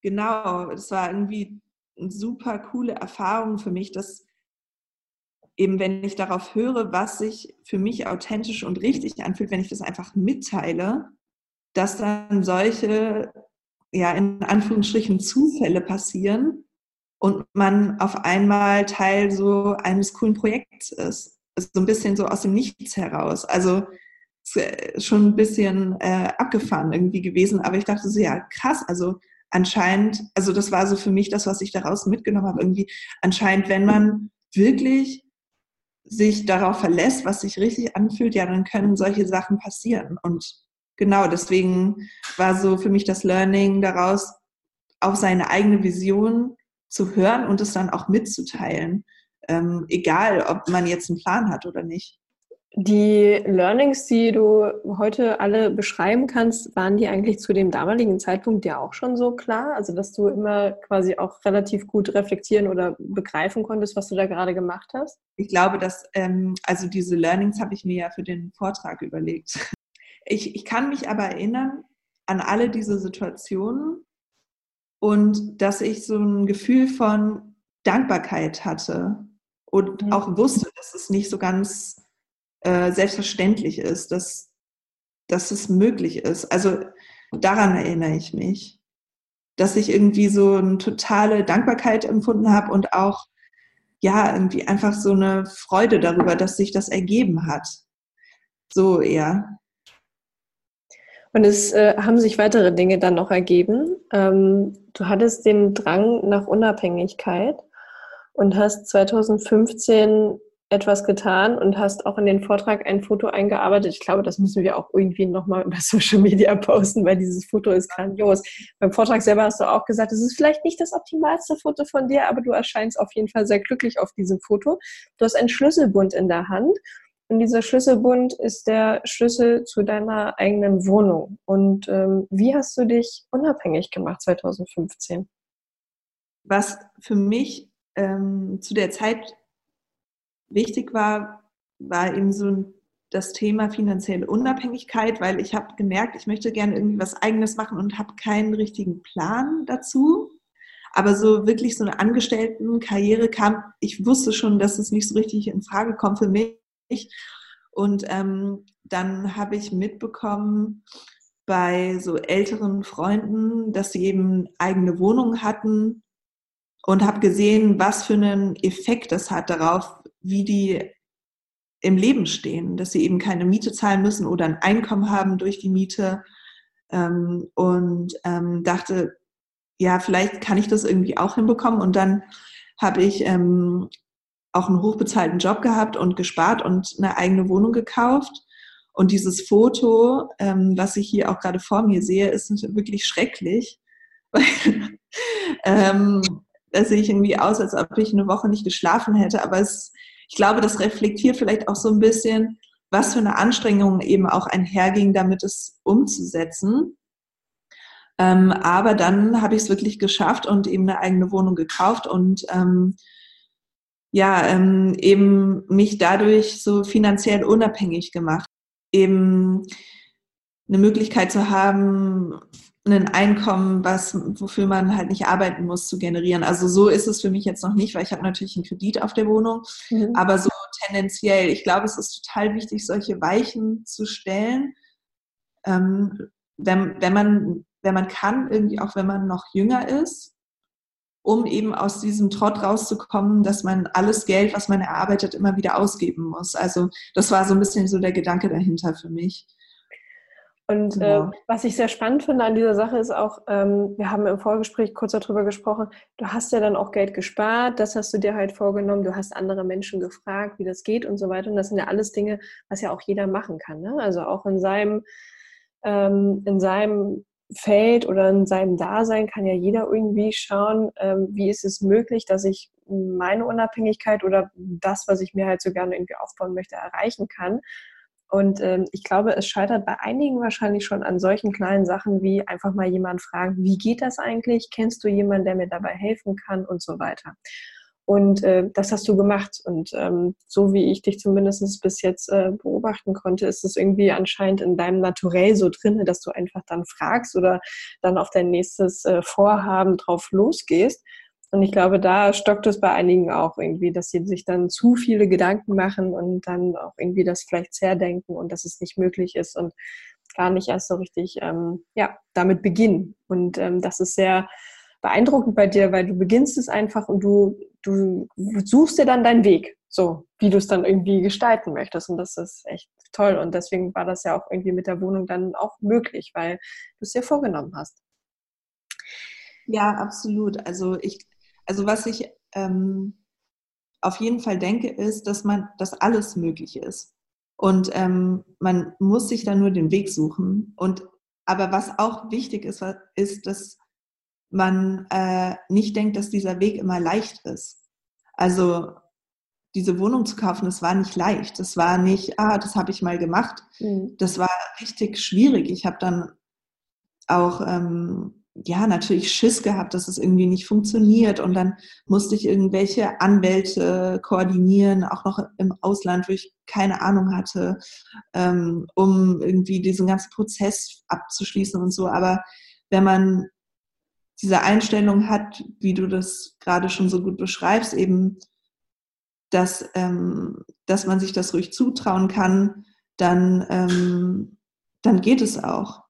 genau, es war irgendwie eine super coole Erfahrung für mich, dass eben wenn ich darauf höre, was sich für mich authentisch und richtig anfühlt, wenn ich das einfach mitteile, dass dann solche, ja, in Anführungsstrichen Zufälle passieren, und man auf einmal Teil so eines coolen Projekts ist. Also so ein bisschen so aus dem Nichts heraus. Also äh, schon ein bisschen äh, abgefahren irgendwie gewesen. Aber ich dachte so, ja, krass, also anscheinend, also das war so für mich das, was ich daraus mitgenommen habe, irgendwie anscheinend, wenn man wirklich sich darauf verlässt, was sich richtig anfühlt, ja, dann können solche Sachen passieren. Und genau deswegen war so für mich das Learning daraus, auf seine eigene Vision zu hören und es dann auch mitzuteilen. Ähm, egal, ob man jetzt einen Plan hat oder nicht. Die Learnings, die du heute alle beschreiben kannst, waren die eigentlich zu dem damaligen Zeitpunkt ja auch schon so klar? Also, dass du immer quasi auch relativ gut reflektieren oder begreifen konntest, was du da gerade gemacht hast? Ich glaube, dass, ähm, also diese Learnings habe ich mir ja für den Vortrag überlegt. Ich, ich kann mich aber erinnern an alle diese Situationen und dass ich so ein Gefühl von Dankbarkeit hatte und mhm. auch wusste, dass es nicht so ganz äh, selbstverständlich ist, dass, dass es möglich ist. Also daran erinnere ich mich, dass ich irgendwie so eine totale Dankbarkeit empfunden habe und auch ja irgendwie einfach so eine Freude darüber, dass sich das ergeben hat. So eher. Und es äh, haben sich weitere Dinge dann noch ergeben. Ähm, du hattest den Drang nach Unabhängigkeit und hast 2015 etwas getan und hast auch in den Vortrag ein Foto eingearbeitet. Ich glaube, das müssen wir auch irgendwie nochmal über Social Media posten, weil dieses Foto ist grandios. Beim Vortrag selber hast du auch gesagt, es ist vielleicht nicht das optimalste Foto von dir, aber du erscheinst auf jeden Fall sehr glücklich auf diesem Foto. Du hast einen Schlüsselbund in der Hand und dieser Schlüsselbund ist der Schlüssel zu deiner eigenen Wohnung. Und ähm, wie hast du dich unabhängig gemacht 2015? Was für mich ähm, zu der Zeit wichtig war, war eben so das Thema finanzielle Unabhängigkeit, weil ich habe gemerkt, ich möchte gerne irgendwie was eigenes machen und habe keinen richtigen Plan dazu. Aber so wirklich so eine Angestelltenkarriere kam, ich wusste schon, dass es nicht so richtig in Frage kommt für mich. Und ähm, dann habe ich mitbekommen bei so älteren Freunden, dass sie eben eigene Wohnungen hatten und habe gesehen, was für einen Effekt das hat darauf, wie die im Leben stehen, dass sie eben keine Miete zahlen müssen oder ein Einkommen haben durch die Miete. Ähm, und ähm, dachte, ja, vielleicht kann ich das irgendwie auch hinbekommen. Und dann habe ich ähm, auch einen hochbezahlten Job gehabt und gespart und eine eigene Wohnung gekauft. Und dieses Foto, ähm, was ich hier auch gerade vor mir sehe, ist wirklich schrecklich. ähm, da sehe ich irgendwie aus, als ob ich eine Woche nicht geschlafen hätte. Aber es ich glaube, das reflektiert vielleicht auch so ein bisschen, was für eine Anstrengung eben auch einherging, damit es umzusetzen. Ähm, aber dann habe ich es wirklich geschafft und eben eine eigene Wohnung gekauft und ähm, ja, ähm, eben mich dadurch so finanziell unabhängig gemacht. Eben eine Möglichkeit zu haben, ein Einkommen, was, wofür man halt nicht arbeiten muss, zu generieren. Also so ist es für mich jetzt noch nicht, weil ich habe natürlich einen Kredit auf der Wohnung, mhm. aber so tendenziell, ich glaube, es ist total wichtig, solche Weichen zu stellen, ähm, wenn, wenn, man, wenn man kann, irgendwie auch wenn man noch jünger ist, um eben aus diesem Trott rauszukommen, dass man alles Geld, was man erarbeitet, immer wieder ausgeben muss. Also das war so ein bisschen so der Gedanke dahinter für mich. Und äh, genau. äh, was ich sehr spannend finde an dieser Sache ist auch, ähm, wir haben im Vorgespräch kurz darüber gesprochen, du hast ja dann auch Geld gespart, das hast du dir halt vorgenommen, du hast andere Menschen gefragt, wie das geht und so weiter. Und das sind ja alles Dinge, was ja auch jeder machen kann. Ne? Also auch in seinem, ähm, in seinem Feld oder in seinem Dasein kann ja jeder irgendwie schauen, ähm, wie ist es möglich, dass ich meine Unabhängigkeit oder das, was ich mir halt so gerne irgendwie aufbauen möchte, erreichen kann. Und ähm, ich glaube, es scheitert bei einigen wahrscheinlich schon an solchen kleinen Sachen wie einfach mal jemand fragen, wie geht das eigentlich? Kennst du jemanden, der mir dabei helfen kann und so weiter. Und äh, das hast du gemacht. Und ähm, so wie ich dich zumindest bis jetzt äh, beobachten konnte, ist es irgendwie anscheinend in deinem Naturell so drin, dass du einfach dann fragst oder dann auf dein nächstes äh, Vorhaben drauf losgehst. Und ich glaube, da stockt es bei einigen auch irgendwie, dass sie sich dann zu viele Gedanken machen und dann auch irgendwie das vielleicht zerdenken und dass es nicht möglich ist und gar nicht erst so richtig ähm, ja, damit beginnen. Und ähm, das ist sehr beeindruckend bei dir, weil du beginnst es einfach und du, du suchst dir dann deinen Weg, so wie du es dann irgendwie gestalten möchtest. Und das ist echt toll. Und deswegen war das ja auch irgendwie mit der Wohnung dann auch möglich, weil du es dir vorgenommen hast. Ja, absolut. Also ich, also was ich ähm, auf jeden Fall denke, ist, dass man, dass alles möglich ist. Und ähm, man muss sich da nur den Weg suchen. Und aber was auch wichtig ist, ist, dass man äh, nicht denkt, dass dieser Weg immer leicht ist. Also diese Wohnung zu kaufen, das war nicht leicht. Das war nicht, ah, das habe ich mal gemacht. Mhm. Das war richtig schwierig. Ich habe dann auch ähm, ja, natürlich Schiss gehabt, dass es irgendwie nicht funktioniert. Und dann musste ich irgendwelche Anwälte koordinieren, auch noch im Ausland, wo ich keine Ahnung hatte, ähm, um irgendwie diesen ganzen Prozess abzuschließen und so. Aber wenn man diese Einstellung hat, wie du das gerade schon so gut beschreibst, eben, dass, ähm, dass man sich das ruhig zutrauen kann, dann, ähm, dann geht es auch.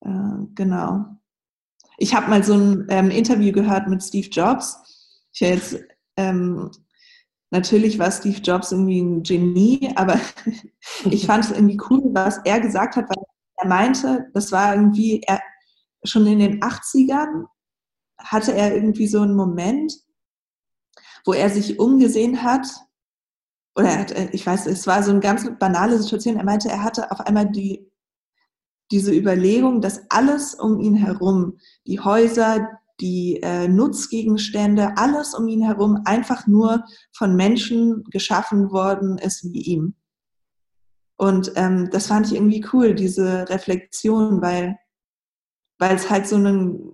Äh, genau. Ich habe mal so ein ähm, Interview gehört mit Steve Jobs. Ich jetzt, ähm, natürlich war Steve Jobs irgendwie ein Genie, aber ich fand es irgendwie cool, was er gesagt hat, weil er meinte, das war irgendwie, er, schon in den 80ern hatte er irgendwie so einen Moment, wo er sich umgesehen hat, oder er hat, äh, ich weiß, es war so eine ganz banale Situation. Er meinte, er hatte auf einmal die diese Überlegung, dass alles um ihn herum, die Häuser, die äh, Nutzgegenstände, alles um ihn herum einfach nur von Menschen geschaffen worden ist wie ihm. Und ähm, das fand ich irgendwie cool, diese Reflexion, weil weil es halt so ein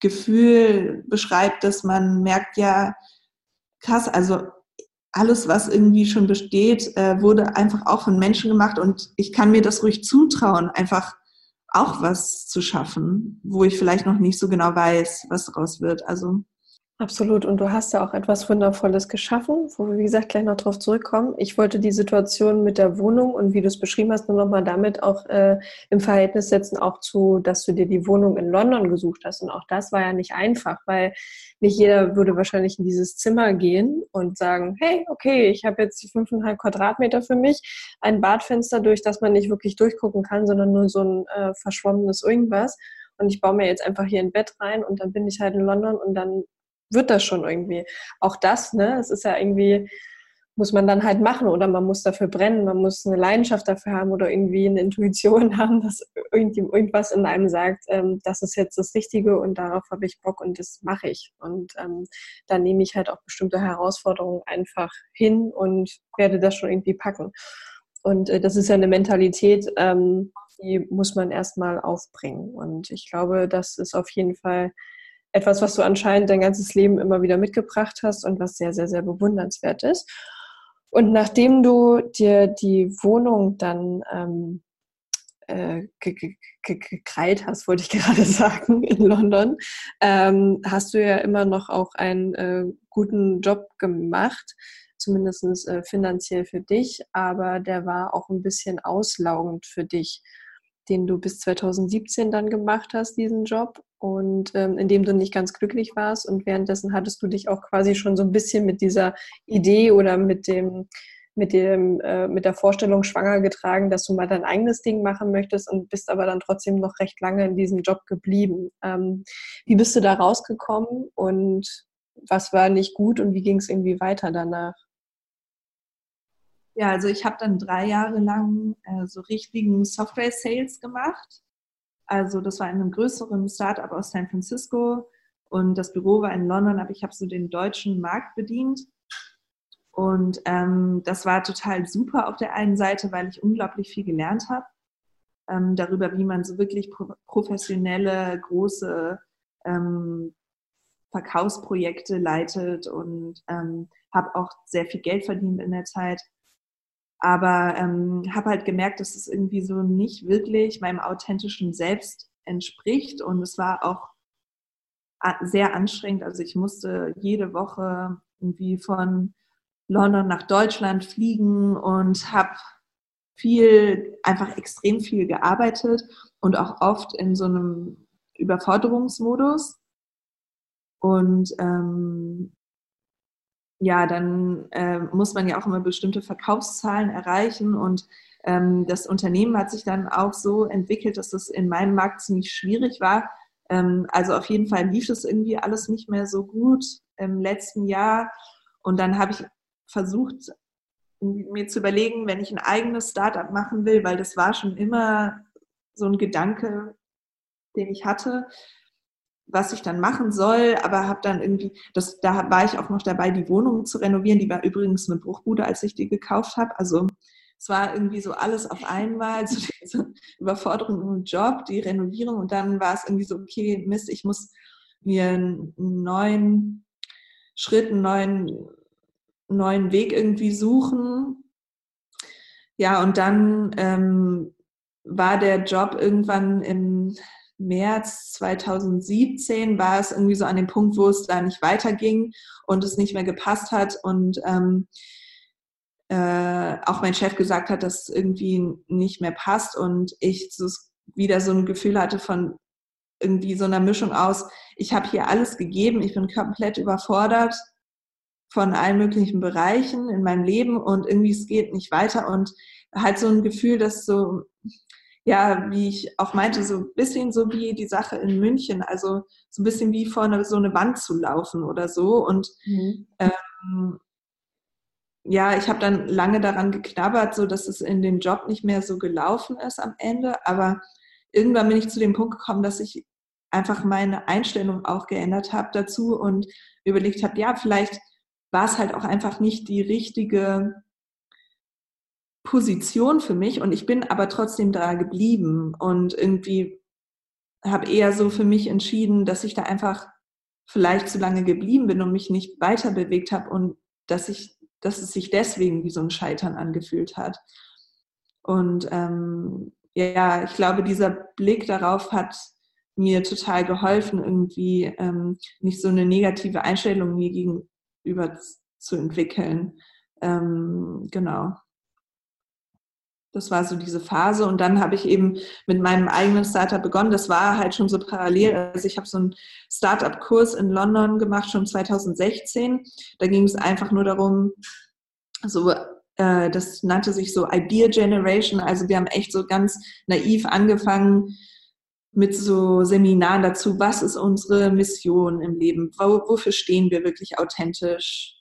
Gefühl beschreibt, dass man merkt, ja, krass, also alles, was irgendwie schon besteht, äh, wurde einfach auch von Menschen gemacht und ich kann mir das ruhig zutrauen, einfach auch was zu schaffen, wo ich vielleicht noch nicht so genau weiß, was daraus wird. Also Absolut. Und du hast ja auch etwas Wundervolles geschaffen, wo wir, wie gesagt, gleich noch drauf zurückkommen. Ich wollte die Situation mit der Wohnung und wie du es beschrieben hast, nur nochmal damit auch äh, im Verhältnis setzen, auch zu, dass du dir die Wohnung in London gesucht hast. Und auch das war ja nicht einfach, weil nicht jeder würde wahrscheinlich in dieses Zimmer gehen und sagen, hey, okay, ich habe jetzt die fünfeinhalb Quadratmeter für mich, ein Badfenster, durch das man nicht wirklich durchgucken kann, sondern nur so ein äh, verschwommenes irgendwas und ich baue mir jetzt einfach hier ein Bett rein und dann bin ich halt in London und dann wird das schon irgendwie. Auch das, ne, es ist ja irgendwie, muss man dann halt machen oder man muss dafür brennen, man muss eine Leidenschaft dafür haben oder irgendwie eine Intuition haben, dass irgendwas in einem sagt, ähm, das ist jetzt das Richtige und darauf habe ich Bock und das mache ich. Und ähm, da nehme ich halt auch bestimmte Herausforderungen einfach hin und werde das schon irgendwie packen. Und äh, das ist ja eine Mentalität, ähm, die muss man erstmal aufbringen. Und ich glaube, das ist auf jeden Fall etwas, was du anscheinend dein ganzes Leben immer wieder mitgebracht hast und was sehr, sehr, sehr bewundernswert ist. Und nachdem du dir die Wohnung dann ähm, äh, gekrallt hast, wollte ich gerade sagen, in London, ähm, hast du ja immer noch auch einen äh, guten Job gemacht, zumindest äh, finanziell für dich, aber der war auch ein bisschen auslaugend für dich den du bis 2017 dann gemacht hast, diesen Job, und ähm, in dem du nicht ganz glücklich warst. Und währenddessen hattest du dich auch quasi schon so ein bisschen mit dieser Idee oder mit dem, mit dem, äh, mit der Vorstellung schwanger getragen, dass du mal dein eigenes Ding machen möchtest und bist aber dann trotzdem noch recht lange in diesem Job geblieben. Ähm, wie bist du da rausgekommen und was war nicht gut und wie ging es irgendwie weiter danach? Ja, also ich habe dann drei Jahre lang äh, so richtigen Software-Sales gemacht. Also das war in einem größeren Startup aus San Francisco und das Büro war in London, aber ich habe so den deutschen Markt bedient. Und ähm, das war total super auf der einen Seite, weil ich unglaublich viel gelernt habe ähm, darüber, wie man so wirklich pro professionelle, große ähm, Verkaufsprojekte leitet und ähm, habe auch sehr viel Geld verdient in der Zeit. Aber ähm, habe halt gemerkt, dass es irgendwie so nicht wirklich meinem authentischen Selbst entspricht. Und es war auch sehr anstrengend. Also ich musste jede Woche irgendwie von London nach Deutschland fliegen und habe viel, einfach extrem viel gearbeitet und auch oft in so einem Überforderungsmodus. Und ähm, ja, dann äh, muss man ja auch immer bestimmte Verkaufszahlen erreichen und ähm, das Unternehmen hat sich dann auch so entwickelt, dass es in meinem Markt ziemlich schwierig war. Ähm, also auf jeden Fall lief es irgendwie alles nicht mehr so gut im letzten Jahr. Und dann habe ich versucht, mir zu überlegen, wenn ich ein eigenes Startup machen will, weil das war schon immer so ein Gedanke, den ich hatte, was ich dann machen soll, aber habe dann irgendwie, das, da war ich auch noch dabei, die Wohnung zu renovieren. Die war übrigens eine Bruchbude, als ich die gekauft habe. Also es war irgendwie so alles auf einmal, so diese Überforderung im Job, die Renovierung und dann war es irgendwie so, okay, Mist, ich muss mir einen neuen Schritt, einen neuen, neuen Weg irgendwie suchen. Ja, und dann ähm, war der Job irgendwann im März 2017 war es irgendwie so an dem Punkt, wo es da nicht weiterging und es nicht mehr gepasst hat und ähm, äh, auch mein Chef gesagt hat, dass es irgendwie nicht mehr passt und ich so wieder so ein Gefühl hatte von irgendwie so einer Mischung aus, ich habe hier alles gegeben, ich bin komplett überfordert von allen möglichen Bereichen in meinem Leben und irgendwie es geht nicht weiter und halt so ein Gefühl, dass so ja, wie ich auch meinte, so ein bisschen so wie die Sache in München, also so ein bisschen wie vor eine, so eine Wand zu laufen oder so. Und mhm. ähm, ja, ich habe dann lange daran geknabbert, so dass es in dem Job nicht mehr so gelaufen ist am Ende. Aber irgendwann bin ich zu dem Punkt gekommen, dass ich einfach meine Einstellung auch geändert habe dazu und überlegt habe, ja, vielleicht war es halt auch einfach nicht die richtige Position für mich und ich bin aber trotzdem da geblieben und irgendwie habe eher so für mich entschieden, dass ich da einfach vielleicht zu lange geblieben bin und mich nicht weiter bewegt habe und dass ich, dass es sich deswegen wie so ein Scheitern angefühlt hat. Und ähm, ja, ich glaube, dieser Blick darauf hat mir total geholfen, irgendwie ähm, nicht so eine negative Einstellung mir gegenüber zu entwickeln. Ähm, genau das war so diese Phase. Und dann habe ich eben mit meinem eigenen Startup begonnen. Das war halt schon so parallel. Also ich habe so einen Startup-Kurs in London gemacht, schon 2016. Da ging es einfach nur darum, so äh, das nannte sich so Idea Generation. Also wir haben echt so ganz naiv angefangen mit so Seminaren dazu, was ist unsere Mission im Leben, wofür stehen wir wirklich authentisch,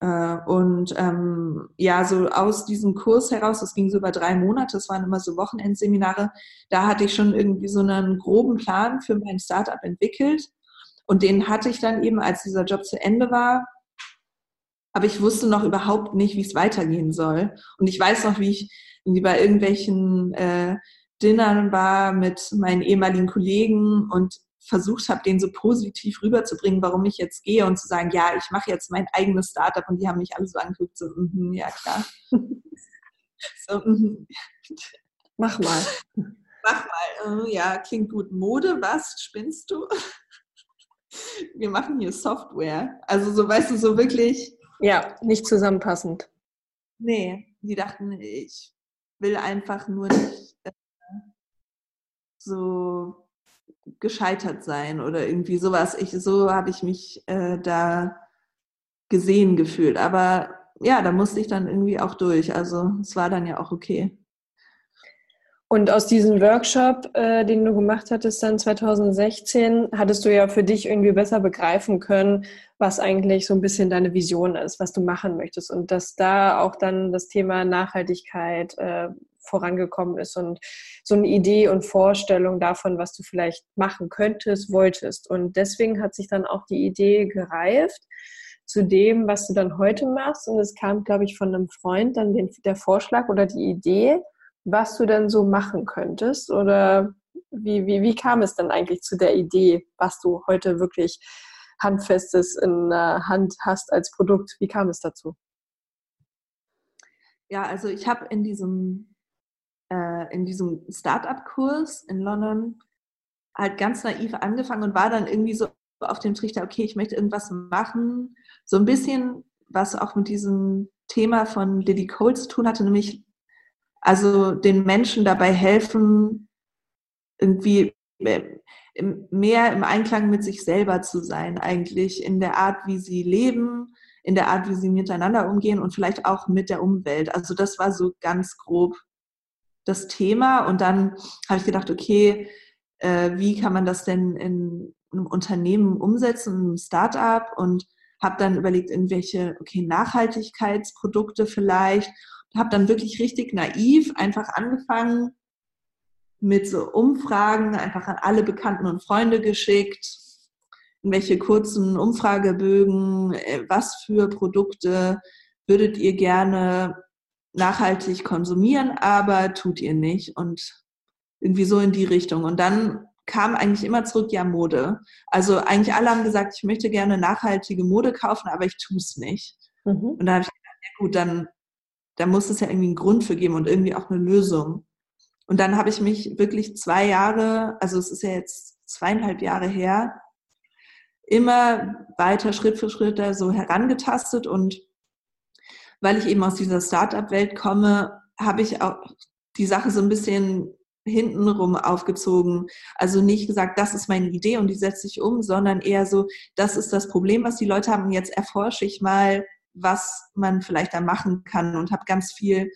und ähm, ja, so aus diesem Kurs heraus, das ging so über drei Monate, das waren immer so Wochenendseminare, da hatte ich schon irgendwie so einen groben Plan für mein Startup entwickelt. Und den hatte ich dann eben, als dieser Job zu Ende war. Aber ich wusste noch überhaupt nicht, wie es weitergehen soll. Und ich weiß noch, wie ich irgendwie bei irgendwelchen äh, Dinnern war mit meinen ehemaligen Kollegen und versucht habe, den so positiv rüberzubringen, warum ich jetzt gehe und zu sagen, ja, ich mache jetzt mein eigenes Startup und die haben mich alle so angeguckt, so, mm -hmm, ja klar. so, mm -hmm. Mach mal. Mach mal, äh, ja, klingt gut. Mode, was? Spinnst du? Wir machen hier Software. Also so, weißt du, so wirklich. Ja, nicht zusammenpassend. Nee, die dachten, ich will einfach nur nicht äh, so gescheitert sein oder irgendwie sowas. Ich, so habe ich mich äh, da gesehen gefühlt. Aber ja, da musste ich dann irgendwie auch durch. Also es war dann ja auch okay. Und aus diesem Workshop, äh, den du gemacht hattest dann 2016, hattest du ja für dich irgendwie besser begreifen können, was eigentlich so ein bisschen deine Vision ist, was du machen möchtest. Und dass da auch dann das Thema Nachhaltigkeit äh, vorangekommen ist und so eine Idee und Vorstellung davon, was du vielleicht machen könntest, wolltest. Und deswegen hat sich dann auch die Idee gereift zu dem, was du dann heute machst. Und es kam, glaube ich, von einem Freund dann den, der Vorschlag oder die Idee, was du dann so machen könntest. Oder wie, wie, wie kam es dann eigentlich zu der Idee, was du heute wirklich handfestes in der Hand hast als Produkt? Wie kam es dazu? Ja, also ich habe in diesem äh, in diesem Startup-Kurs in London halt ganz naiv angefangen und war dann irgendwie so auf dem Trichter, okay, ich möchte irgendwas machen. So ein bisschen, was auch mit diesem Thema von Lily Cole zu tun hatte, nämlich also den Menschen dabei helfen, irgendwie mehr im Einklang mit sich selber zu sein, eigentlich in der Art, wie sie leben, in der Art, wie sie miteinander umgehen und vielleicht auch mit der Umwelt. Also das war so ganz grob das Thema. Und dann habe ich gedacht, okay, äh, wie kann man das denn in einem Unternehmen umsetzen, in einem Startup? Und habe dann überlegt, in welche, okay, Nachhaltigkeitsprodukte vielleicht. Habe dann wirklich richtig naiv einfach angefangen mit so Umfragen, einfach an alle Bekannten und Freunde geschickt, in welche kurzen Umfragebögen, äh, was für Produkte würdet ihr gerne nachhaltig konsumieren, aber tut ihr nicht und irgendwie so in die Richtung. Und dann kam eigentlich immer zurück, ja, Mode. Also eigentlich alle haben gesagt, ich möchte gerne nachhaltige Mode kaufen, aber ich tue es nicht. Mhm. Und da habe ich gedacht, ja gut, dann, dann muss es ja irgendwie einen Grund für geben und irgendwie auch eine Lösung. Und dann habe ich mich wirklich zwei Jahre, also es ist ja jetzt zweieinhalb Jahre her, immer weiter Schritt für Schritt da so herangetastet und weil ich eben aus dieser Startup-Welt komme, habe ich auch die Sache so ein bisschen hintenrum aufgezogen. Also nicht gesagt, das ist meine Idee und die setze ich um, sondern eher so, das ist das Problem, was die Leute haben. Und jetzt erforsche ich mal, was man vielleicht da machen kann und habe ganz viel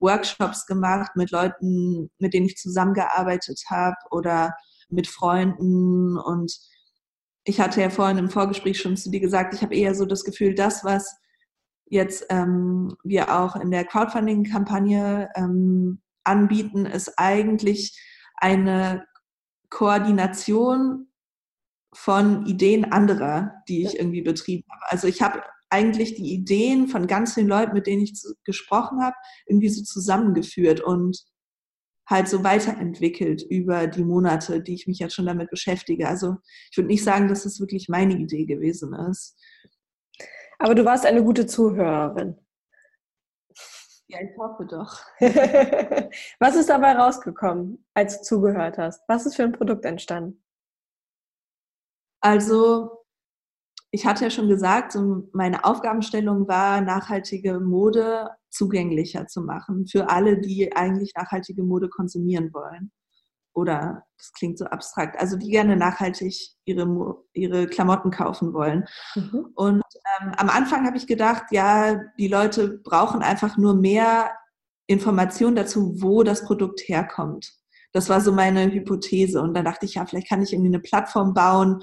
Workshops gemacht mit Leuten, mit denen ich zusammengearbeitet habe oder mit Freunden. Und ich hatte ja vorhin im Vorgespräch schon zu dir gesagt, ich habe eher so das Gefühl, das, was jetzt ähm, wir auch in der Crowdfunding-Kampagne ähm, anbieten, ist eigentlich eine Koordination von Ideen anderer, die ich irgendwie betrieben habe. Also ich habe eigentlich die Ideen von ganz vielen Leuten, mit denen ich zu, gesprochen habe, irgendwie so zusammengeführt und halt so weiterentwickelt über die Monate, die ich mich jetzt schon damit beschäftige. Also ich würde nicht sagen, dass es wirklich meine Idee gewesen ist. Aber du warst eine gute Zuhörerin. Ja, ich hoffe doch. Was ist dabei rausgekommen, als du zugehört hast? Was ist für ein Produkt entstanden? Also, ich hatte ja schon gesagt, so meine Aufgabenstellung war, nachhaltige Mode zugänglicher zu machen für alle, die eigentlich nachhaltige Mode konsumieren wollen oder das klingt so abstrakt, also die gerne nachhaltig ihre, ihre Klamotten kaufen wollen. Mhm. Und ähm, am Anfang habe ich gedacht, ja, die Leute brauchen einfach nur mehr Informationen dazu, wo das Produkt herkommt. Das war so meine Hypothese. Und dann dachte ich, ja, vielleicht kann ich irgendwie eine Plattform bauen,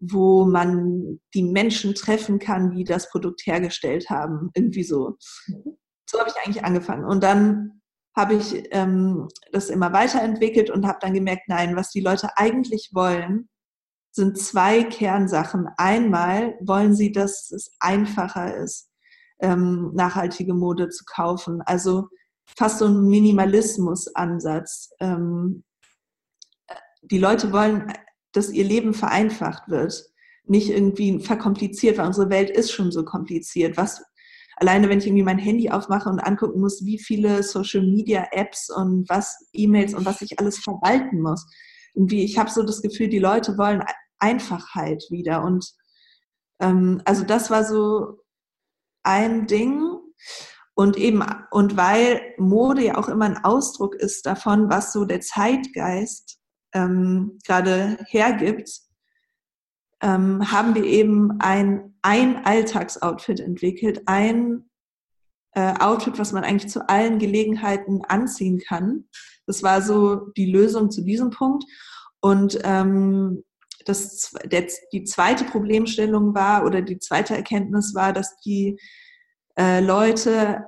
wo man die Menschen treffen kann, die das Produkt hergestellt haben. Irgendwie so. Mhm. So habe ich eigentlich angefangen. Und dann habe ich ähm, das immer weiterentwickelt und habe dann gemerkt, nein, was die Leute eigentlich wollen, sind zwei Kernsachen. Einmal wollen sie, dass es einfacher ist, ähm, nachhaltige Mode zu kaufen. Also fast so ein Minimalismus-Ansatz. Ähm, die Leute wollen, dass ihr Leben vereinfacht wird, nicht irgendwie verkompliziert, weil unsere Welt ist schon so kompliziert. Was alleine wenn ich irgendwie mein Handy aufmache und angucken muss, wie viele Social Media Apps und was E-Mails und was ich alles verwalten muss. Irgendwie, ich habe so das Gefühl, die Leute wollen Einfachheit wieder. Und ähm, also das war so ein Ding. Und eben, und weil Mode ja auch immer ein Ausdruck ist davon, was so der Zeitgeist ähm, gerade hergibt, ähm, haben wir eben ein, ein Alltagsoutfit entwickelt, ein äh, Outfit, was man eigentlich zu allen Gelegenheiten anziehen kann. Das war so die Lösung zu diesem Punkt. Und ähm, das, der, die zweite Problemstellung war oder die zweite Erkenntnis war, dass die äh, Leute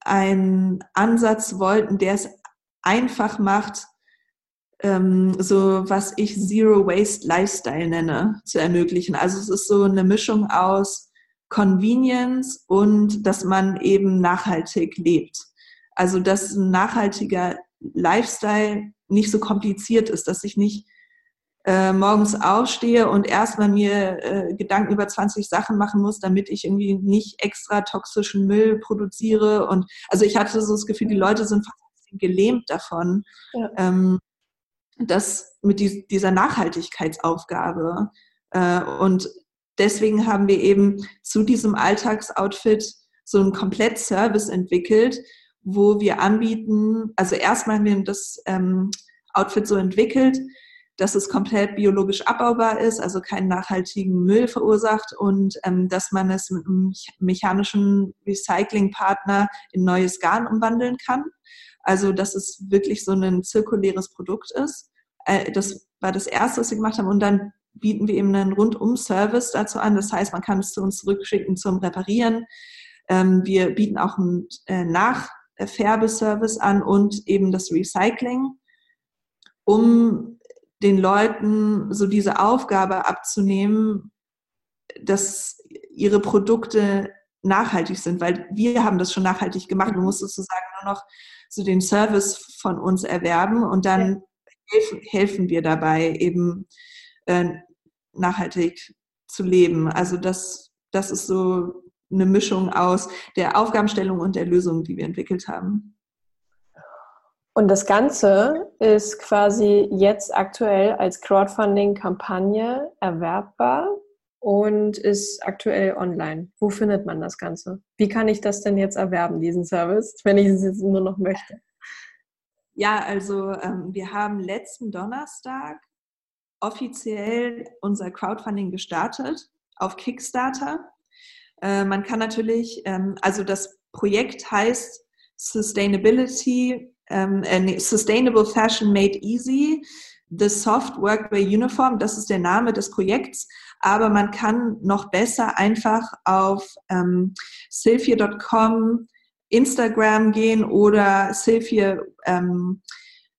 einen Ansatz wollten, der es einfach macht, ähm, so was ich Zero Waste Lifestyle nenne, zu ermöglichen. Also es ist so eine Mischung aus Convenience und dass man eben nachhaltig lebt. Also dass ein nachhaltiger Lifestyle nicht so kompliziert ist, dass ich nicht äh, morgens aufstehe und erstmal mir äh, Gedanken über 20 Sachen machen muss, damit ich irgendwie nicht extra toxischen Müll produziere. Und also ich hatte so das Gefühl, die Leute sind fast gelähmt davon, ja. ähm, das mit dieser Nachhaltigkeitsaufgabe. Äh, und deswegen haben wir eben zu diesem Alltagsoutfit so einen Komplett-Service entwickelt, wo wir anbieten, also erstmal haben wir das ähm, Outfit so entwickelt, dass es komplett biologisch abbaubar ist, also keinen nachhaltigen Müll verursacht und ähm, dass man es mit einem mechanischen Recyclingpartner in neues Garn umwandeln kann. Also, dass es wirklich so ein zirkuläres Produkt ist. Äh, das war das Erste, was wir gemacht haben. Und dann bieten wir eben einen Rundum-Service dazu an. Das heißt, man kann es zu uns zurückschicken zum Reparieren. Ähm, wir bieten auch einen äh, Nachfärbeservice an und eben das Recycling, um den Leuten so diese Aufgabe abzunehmen, dass ihre Produkte nachhaltig sind, weil wir haben das schon nachhaltig gemacht. Du musst sozusagen nur noch so den Service von uns erwerben und dann ja. helfen, helfen wir dabei, eben äh, nachhaltig zu leben. Also das, das ist so eine Mischung aus der Aufgabenstellung und der Lösung, die wir entwickelt haben. Und das Ganze ist quasi jetzt aktuell als Crowdfunding-Kampagne erwerbbar und ist aktuell online. Wo findet man das Ganze? Wie kann ich das denn jetzt erwerben, diesen Service, wenn ich es jetzt nur noch möchte? Ja, also ähm, wir haben letzten Donnerstag offiziell unser Crowdfunding gestartet auf Kickstarter. Äh, man kann natürlich, ähm, also das Projekt heißt Sustainability, ähm, äh, Sustainable Fashion Made Easy. The Soft Workwear Uniform, das ist der Name des Projekts, aber man kann noch besser einfach auf ähm, sylphia.com, Instagram gehen oder Sylphia ähm,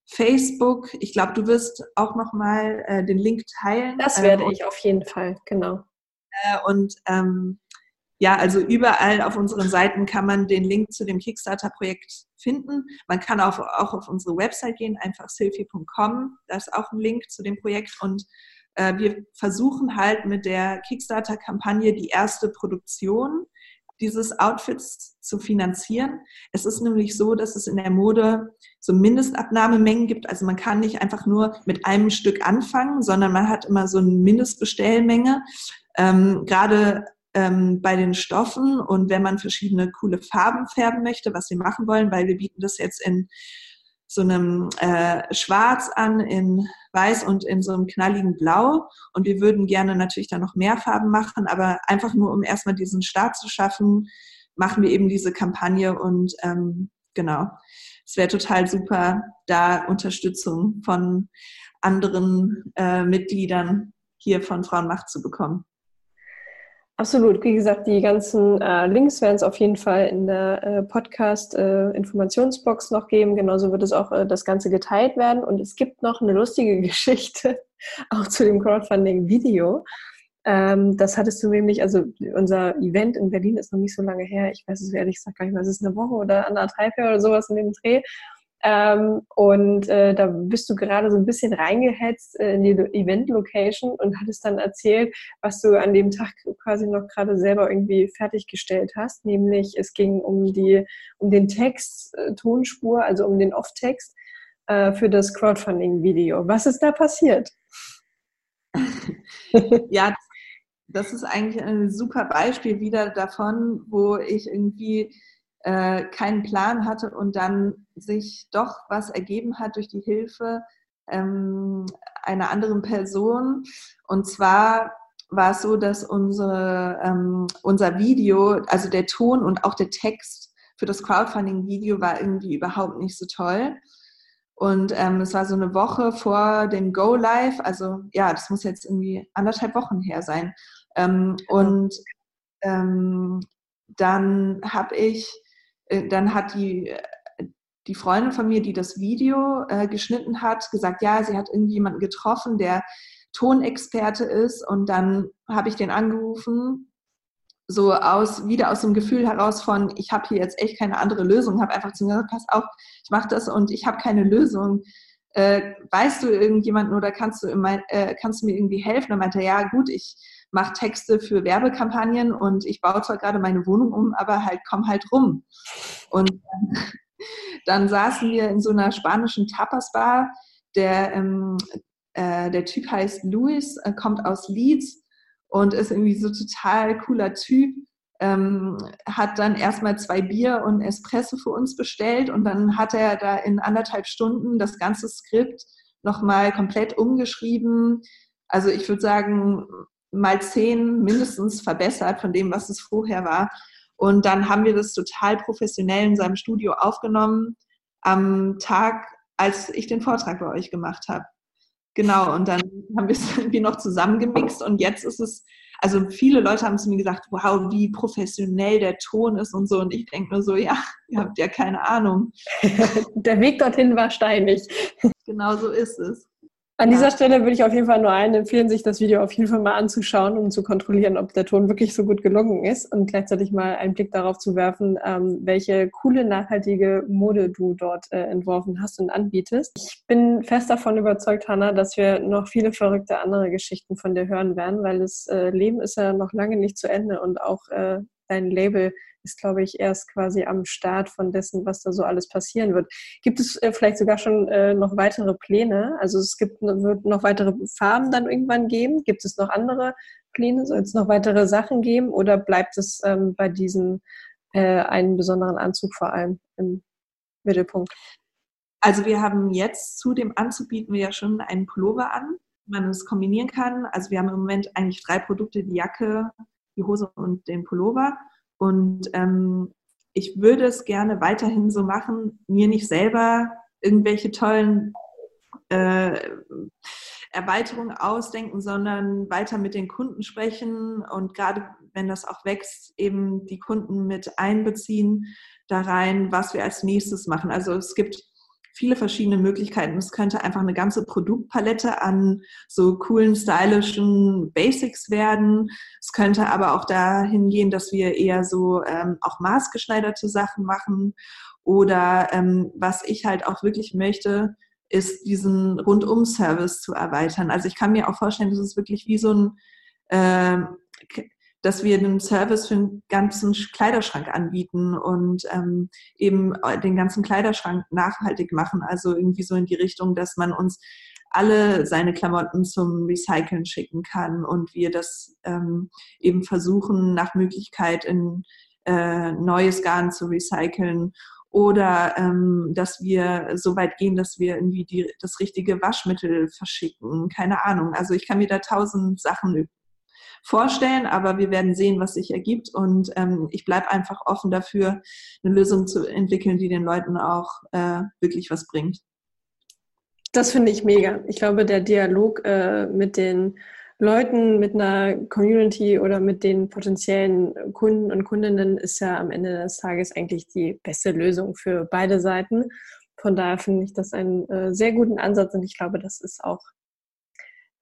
Facebook. Ich glaube, du wirst auch noch mal äh, den Link teilen. Das werde ähm, ich auf jeden Fall, genau. Äh, und ähm, ja, also überall auf unseren Seiten kann man den Link zu dem Kickstarter-Projekt finden. Man kann auch, auch auf unsere Website gehen, einfach sylphie.com. Da ist auch ein Link zu dem Projekt. Und äh, wir versuchen halt mit der Kickstarter-Kampagne die erste Produktion dieses Outfits zu finanzieren. Es ist nämlich so, dass es in der Mode so Mindestabnahmemengen gibt. Also man kann nicht einfach nur mit einem Stück anfangen, sondern man hat immer so eine Mindestbestellmenge. Ähm, Gerade ähm, bei den Stoffen und wenn man verschiedene coole Farben färben möchte, was wir machen wollen, weil wir bieten das jetzt in so einem äh, Schwarz an, in Weiß und in so einem knalligen Blau. Und wir würden gerne natürlich da noch mehr Farben machen, aber einfach nur, um erstmal diesen Start zu schaffen, machen wir eben diese Kampagne und ähm, genau. Es wäre total super, da Unterstützung von anderen äh, Mitgliedern hier von Frauenmacht zu bekommen. Absolut. Wie gesagt, die ganzen äh, Links werden es auf jeden Fall in der äh, Podcast-Informationsbox äh, noch geben. Genauso wird es auch äh, das Ganze geteilt werden. Und es gibt noch eine lustige Geschichte, auch zu dem Crowdfunding-Video. Ähm, das hattest du nämlich, also unser Event in Berlin ist noch nicht so lange her. Ich weiß es ehrlich gesagt gar nicht mehr. Es ist eine Woche oder anderthalb Jahre oder sowas in dem Dreh. Ähm, und äh, da bist du gerade so ein bisschen reingehetzt äh, in die Event-Location und hattest dann erzählt, was du an dem Tag quasi noch gerade selber irgendwie fertiggestellt hast. Nämlich es ging um die, um den Text, äh, Tonspur, also um den Off-Text äh, für das Crowdfunding-Video. Was ist da passiert? ja, das ist eigentlich ein super Beispiel wieder davon, wo ich irgendwie äh, keinen Plan hatte und dann sich doch was ergeben hat durch die Hilfe ähm, einer anderen Person. Und zwar war es so, dass unsere, ähm, unser Video, also der Ton und auch der Text für das Crowdfunding-Video war irgendwie überhaupt nicht so toll. Und ähm, es war so eine Woche vor dem Go Live, also ja, das muss jetzt irgendwie anderthalb Wochen her sein. Ähm, und ähm, dann habe ich dann hat die, äh, die Freundin von mir, die das Video äh, geschnitten hat, gesagt, ja, sie hat irgendjemanden getroffen, der Tonexperte ist. Und dann habe ich den angerufen, so aus, wieder aus dem Gefühl heraus von, ich habe hier jetzt echt keine andere Lösung, habe einfach zu mir gesagt, pass auf, ich mache das und ich habe keine Lösung. Äh, weißt du irgendjemanden oder kannst du, mein, äh, kannst du mir irgendwie helfen? Und meinte, ja gut, ich mache Texte für Werbekampagnen und ich baue zwar gerade meine Wohnung um, aber halt komm halt rum. Und dann, saßen wir in so einer spanischen Tapas-Bar. Der, ähm, äh, der Typ heißt Luis, äh, kommt aus Leeds und ist irgendwie so total cooler Typ. Ähm, hat dann erstmal zwei Bier und Espresso für uns bestellt und dann hat er da in anderthalb Stunden das ganze Skript nochmal komplett umgeschrieben. Also ich würde sagen, mal zehn mindestens verbessert von dem, was es vorher war. Und dann haben wir das total professionell in seinem Studio aufgenommen. am Tag, als ich den Vortrag bei euch gemacht habe. Genau, und dann haben wir es irgendwie noch zusammengemixt und jetzt ist es, also viele Leute haben zu mir gesagt, wow, wie professionell der Ton ist und so. Und ich denke nur so, ja, ihr habt ja keine Ahnung. der Weg dorthin war steinig. Genau so ist es. An dieser Stelle würde ich auf jeden Fall nur allen empfehlen, sich das Video auf jeden Fall mal anzuschauen, um zu kontrollieren, ob der Ton wirklich so gut gelungen ist und gleichzeitig mal einen Blick darauf zu werfen, ähm, welche coole, nachhaltige Mode du dort äh, entworfen hast und anbietest. Ich bin fest davon überzeugt, Hanna, dass wir noch viele verrückte andere Geschichten von dir hören werden, weil das äh, Leben ist ja noch lange nicht zu Ende und auch äh, dein Label ist, glaube ich, erst quasi am Start von dessen, was da so alles passieren wird. Gibt es äh, vielleicht sogar schon äh, noch weitere Pläne? Also es gibt, wird noch weitere Farben dann irgendwann geben? Gibt es noch andere Pläne? Soll es noch weitere Sachen geben? Oder bleibt es ähm, bei diesem äh, einen besonderen Anzug vor allem im Mittelpunkt? Also wir haben jetzt zu dem Anzug bieten wir ja schon einen Pullover an, man es kombinieren kann. Also wir haben im Moment eigentlich drei Produkte, die Jacke, die Hose und den Pullover. Und ähm, ich würde es gerne weiterhin so machen, mir nicht selber irgendwelche tollen äh, Erweiterungen ausdenken, sondern weiter mit den Kunden sprechen und gerade wenn das auch wächst, eben die Kunden mit einbeziehen da rein, was wir als nächstes machen. Also es gibt viele verschiedene Möglichkeiten. Es könnte einfach eine ganze Produktpalette an so coolen, stylischen Basics werden. Es könnte aber auch dahin gehen, dass wir eher so ähm, auch maßgeschneiderte Sachen machen. Oder ähm, was ich halt auch wirklich möchte, ist diesen Rundum-Service zu erweitern. Also ich kann mir auch vorstellen, dass es wirklich wie so ein ähm, dass wir einen Service für den ganzen Kleiderschrank anbieten und ähm, eben den ganzen Kleiderschrank nachhaltig machen. Also irgendwie so in die Richtung, dass man uns alle seine Klamotten zum Recyceln schicken kann und wir das ähm, eben versuchen, nach Möglichkeit in äh, neues Garn zu recyceln oder ähm, dass wir so weit gehen, dass wir irgendwie die, das richtige Waschmittel verschicken. Keine Ahnung. Also ich kann mir da tausend Sachen vorstellen, aber wir werden sehen, was sich ergibt. Und ähm, ich bleibe einfach offen dafür, eine Lösung zu entwickeln, die den Leuten auch äh, wirklich was bringt. Das finde ich mega. Ich glaube, der Dialog äh, mit den Leuten, mit einer Community oder mit den potenziellen Kunden und Kundinnen ist ja am Ende des Tages eigentlich die beste Lösung für beide Seiten. Von daher finde ich das einen äh, sehr guten Ansatz und ich glaube, das ist auch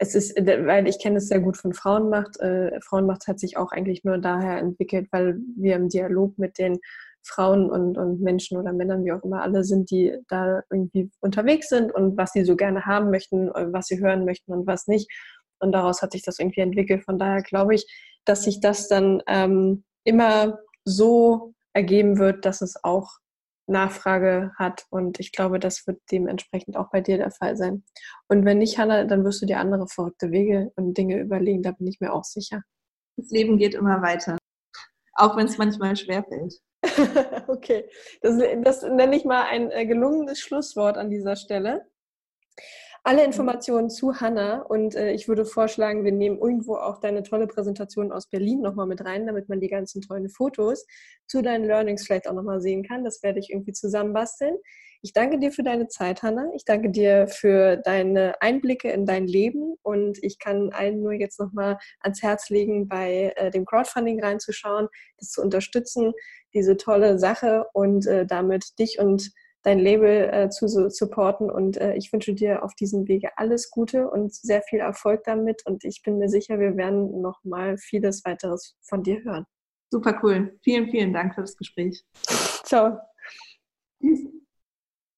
es ist, äh, weil ich kenne es sehr gut von Frauenmacht. Äh, Frauenmacht hat sich auch eigentlich nur daher entwickelt, weil wir im Dialog mit den Frauen und, und Menschen oder Männern, wie auch immer alle sind, die da irgendwie unterwegs sind und was sie so gerne haben möchten, äh, was sie hören möchten und was nicht. Und daraus hat sich das irgendwie entwickelt. Von daher glaube ich, dass sich das dann ähm, immer so ergeben wird, dass es auch Nachfrage hat. Und ich glaube, das wird dementsprechend auch bei dir der Fall sein. Und wenn nicht, Hanna, dann wirst du dir andere verrückte Wege und Dinge überlegen. Da bin ich mir auch sicher. Das Leben geht immer weiter. Auch wenn es manchmal schwerfällt. okay, das, das nenne ich mal ein äh, gelungenes Schlusswort an dieser Stelle alle Informationen zu Hanna und äh, ich würde vorschlagen, wir nehmen irgendwo auch deine tolle Präsentation aus Berlin nochmal mit rein, damit man die ganzen tollen Fotos zu deinen Learnings vielleicht auch nochmal sehen kann. Das werde ich irgendwie zusammenbasteln. Ich danke dir für deine Zeit, Hanna. Ich danke dir für deine Einblicke in dein Leben und ich kann allen nur jetzt nochmal ans Herz legen, bei äh, dem Crowdfunding reinzuschauen, das zu unterstützen, diese tolle Sache und äh, damit dich und dein Label äh, zu supporten. Und äh, ich wünsche dir auf diesem Wege alles Gute und sehr viel Erfolg damit. Und ich bin mir sicher, wir werden noch mal vieles weiteres von dir hören. Super cool. Vielen, vielen Dank für das Gespräch. Ciao. Tschüss.